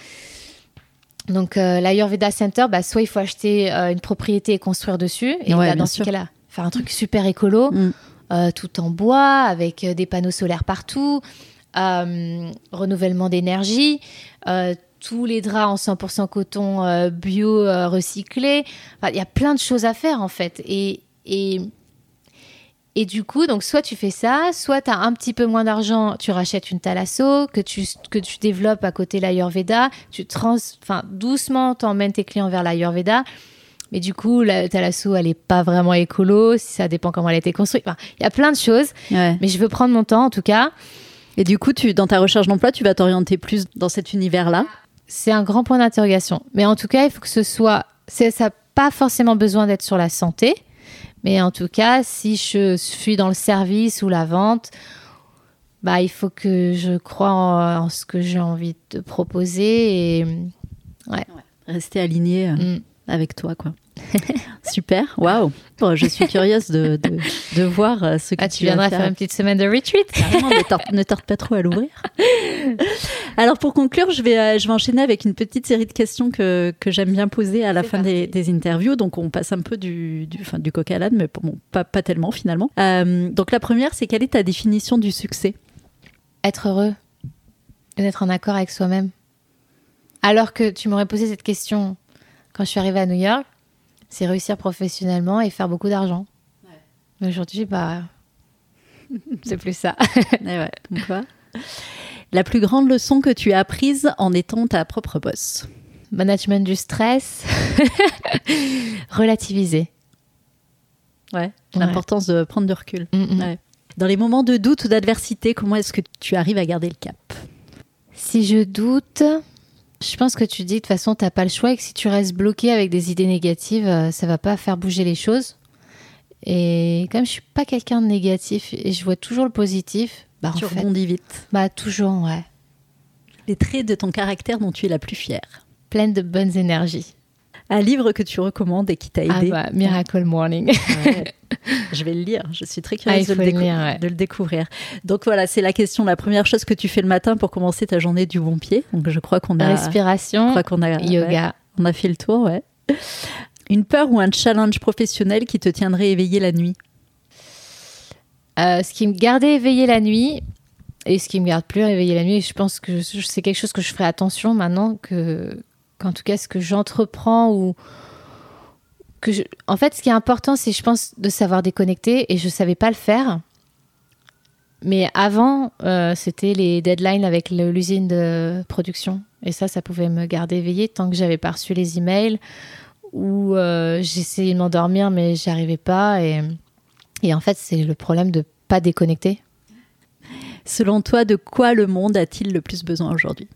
Donc, euh, l'Ayurveda Center, bah, soit il faut acheter euh, une propriété et construire dessus. Et Ouais, bah, bien dans ce cas-là, faire un truc super écolo, Mm. euh, tout en bois, avec euh, des panneaux solaires partout, renouvellement d'énergie, tous les draps en 100% coton euh, bio euh, recyclé. Enfin, Il y a plein de choses à faire en fait. Et, et, et du coup, donc soit tu fais ça, soit tu as un petit peu moins d'argent, tu rachètes une thalasso que tu, que tu développes à côté l'Ayurveda, tu trans, enfin, doucement t'emmènes tes clients vers l'Ayurveda. Mais du coup, la thalasso, elle est pas vraiment écolo, si ça dépend comment elle a été construite. Enfin, Il y a plein de choses, Ouais. mais je veux prendre mon temps en tout cas. Et du coup, tu, dans ta recherche d'emploi, tu vas t'orienter plus dans cet univers-là? C'est un grand point d'interrogation. Mais en tout cas, il faut que ce soit. Ça n'a pas forcément besoin d'être sur la santé. Mais en tout cas, si je suis dans le service ou la vente, bah, il faut que je crois en, en ce que j'ai envie de proposer. Et Rester aligné euh, mm, avec toi, quoi. [LAUGHS] Super, waouh. Bon, je suis curieuse de, de, de voir euh, ce que ah, tu, tu vas viendras faire une petite semaine de retreat. Carrément, ne tarde, ne tarde pas trop à l'ouvrir. [LAUGHS] Alors pour conclure, je vais, euh, je vais enchaîner avec une petite série de questions que, que j'aime bien poser à la fin des, des interviews. Donc on passe un peu du, du, enfin, du coq à l'âne, mais bon, pas, pas tellement finalement. Euh, donc la première, c'est quelle est ta définition du succès? Être heureux d'être en accord avec soi-même. Alors que tu m'aurais posé cette question quand je suis arrivée à New York, c'est réussir professionnellement et faire beaucoup d'argent. Mais aujourd'hui, bah, [LAUGHS] c'est plus ça. Eh ouais, comme quoi? La plus grande leçon que tu as apprise en étant ta propre boss? Management du stress, [LAUGHS] relativiser. Ouais. Ouais. L'importance de prendre du recul. Mm, mm. Ouais. Dans les moments de doute ou d'adversité, comment est-ce que tu arrives à garder le cap? Si je doute, je pense que tu dis de toute façon, t'as pas le choix et que si tu restes bloqué avec des idées négatives, euh, ça va pas faire bouger les choses. Et comme je suis pas quelqu'un de négatif et je vois toujours le positif, bah Tu en fait, rebondis vite. bah toujours, ouais. Les traits de ton caractère dont tu es la plus fière Pleine de bonnes énergies. Un livre que tu recommandes et qui t'a Ah aidé bah, Miracle Morning. Ouais. Je vais le lire. Je suis très Ah, curieuse de, faut le le décou- lire, ouais. de le découvrir. Donc voilà, c'est la question. La première chose que tu fais le matin pour commencer ta journée du bon pied. Donc je crois qu'on a, je Respiration, qu'on a, ouais, yoga. on a fait le tour. Ouais. Une peur ou un challenge professionnel qui te tiendrait éveillé la nuit? Euh, ce qui me gardait éveillée la nuit et ce qui me garde plus éveillée la nuit, je pense que c'est quelque chose que je ferai attention maintenant que qu'en tout cas ce que j'entreprends ou que en fait ce qui est important c'est je pense de savoir déconnecter et je savais pas le faire. Mais avant, euh, c'était les deadlines avec l'usine de production. Et ça, ça pouvait me garder éveillée tant que j'avais pas reçu les emails ou euh, j'essayais de m'endormir mais j'y arrivais pas. Et, et en fait, c'est le problème de pas déconnecter. Selon toi, de quoi le monde a-t-il le plus besoin aujourd'hui?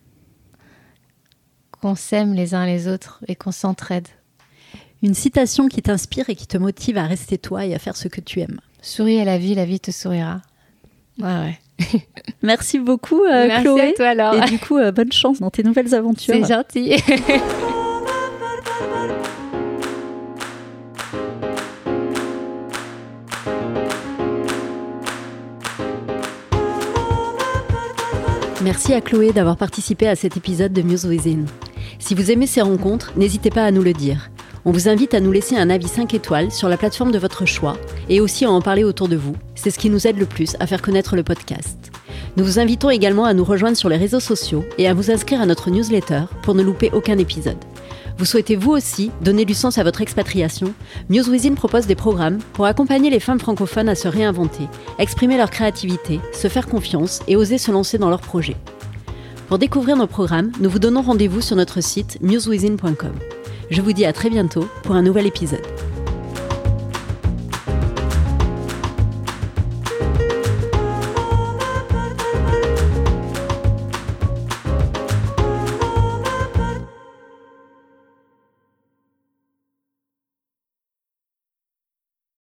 Qu'on s'aime les uns les autres et qu'on s'entraide. Une citation qui t'inspire et qui te motive à rester toi et à faire ce que tu aimes. Souris à la vie, la vie te sourira. Ouais, ouais. [LAUGHS] Merci beaucoup, euh, Merci Chloé. à toi alors. Et du coup, euh, bonne chance dans tes nouvelles aventures. C'est gentil. [LAUGHS] Merci à Chloé d'avoir participé à cet épisode de Muse Within. Si vous aimez ces rencontres, n'hésitez pas à nous le dire. On vous invite à nous laisser un avis 5 étoiles sur la plateforme de votre choix et aussi à en parler autour de vous. C'est ce qui nous aide le plus à faire connaître le podcast. Nous vous invitons également à nous rejoindre sur les réseaux sociaux et à vous inscrire à notre newsletter pour ne louper aucun épisode. Vous souhaitez vous aussi donner du sens à votre expatriation? Muse Within propose des programmes pour accompagner les femmes francophones à se réinventer, exprimer leur créativité, se faire confiance et oser se lancer dans leurs projets. Pour découvrir nos programmes, nous vous donnons rendez-vous sur notre site musewithin.com. Je vous dis à très bientôt pour un nouvel épisode.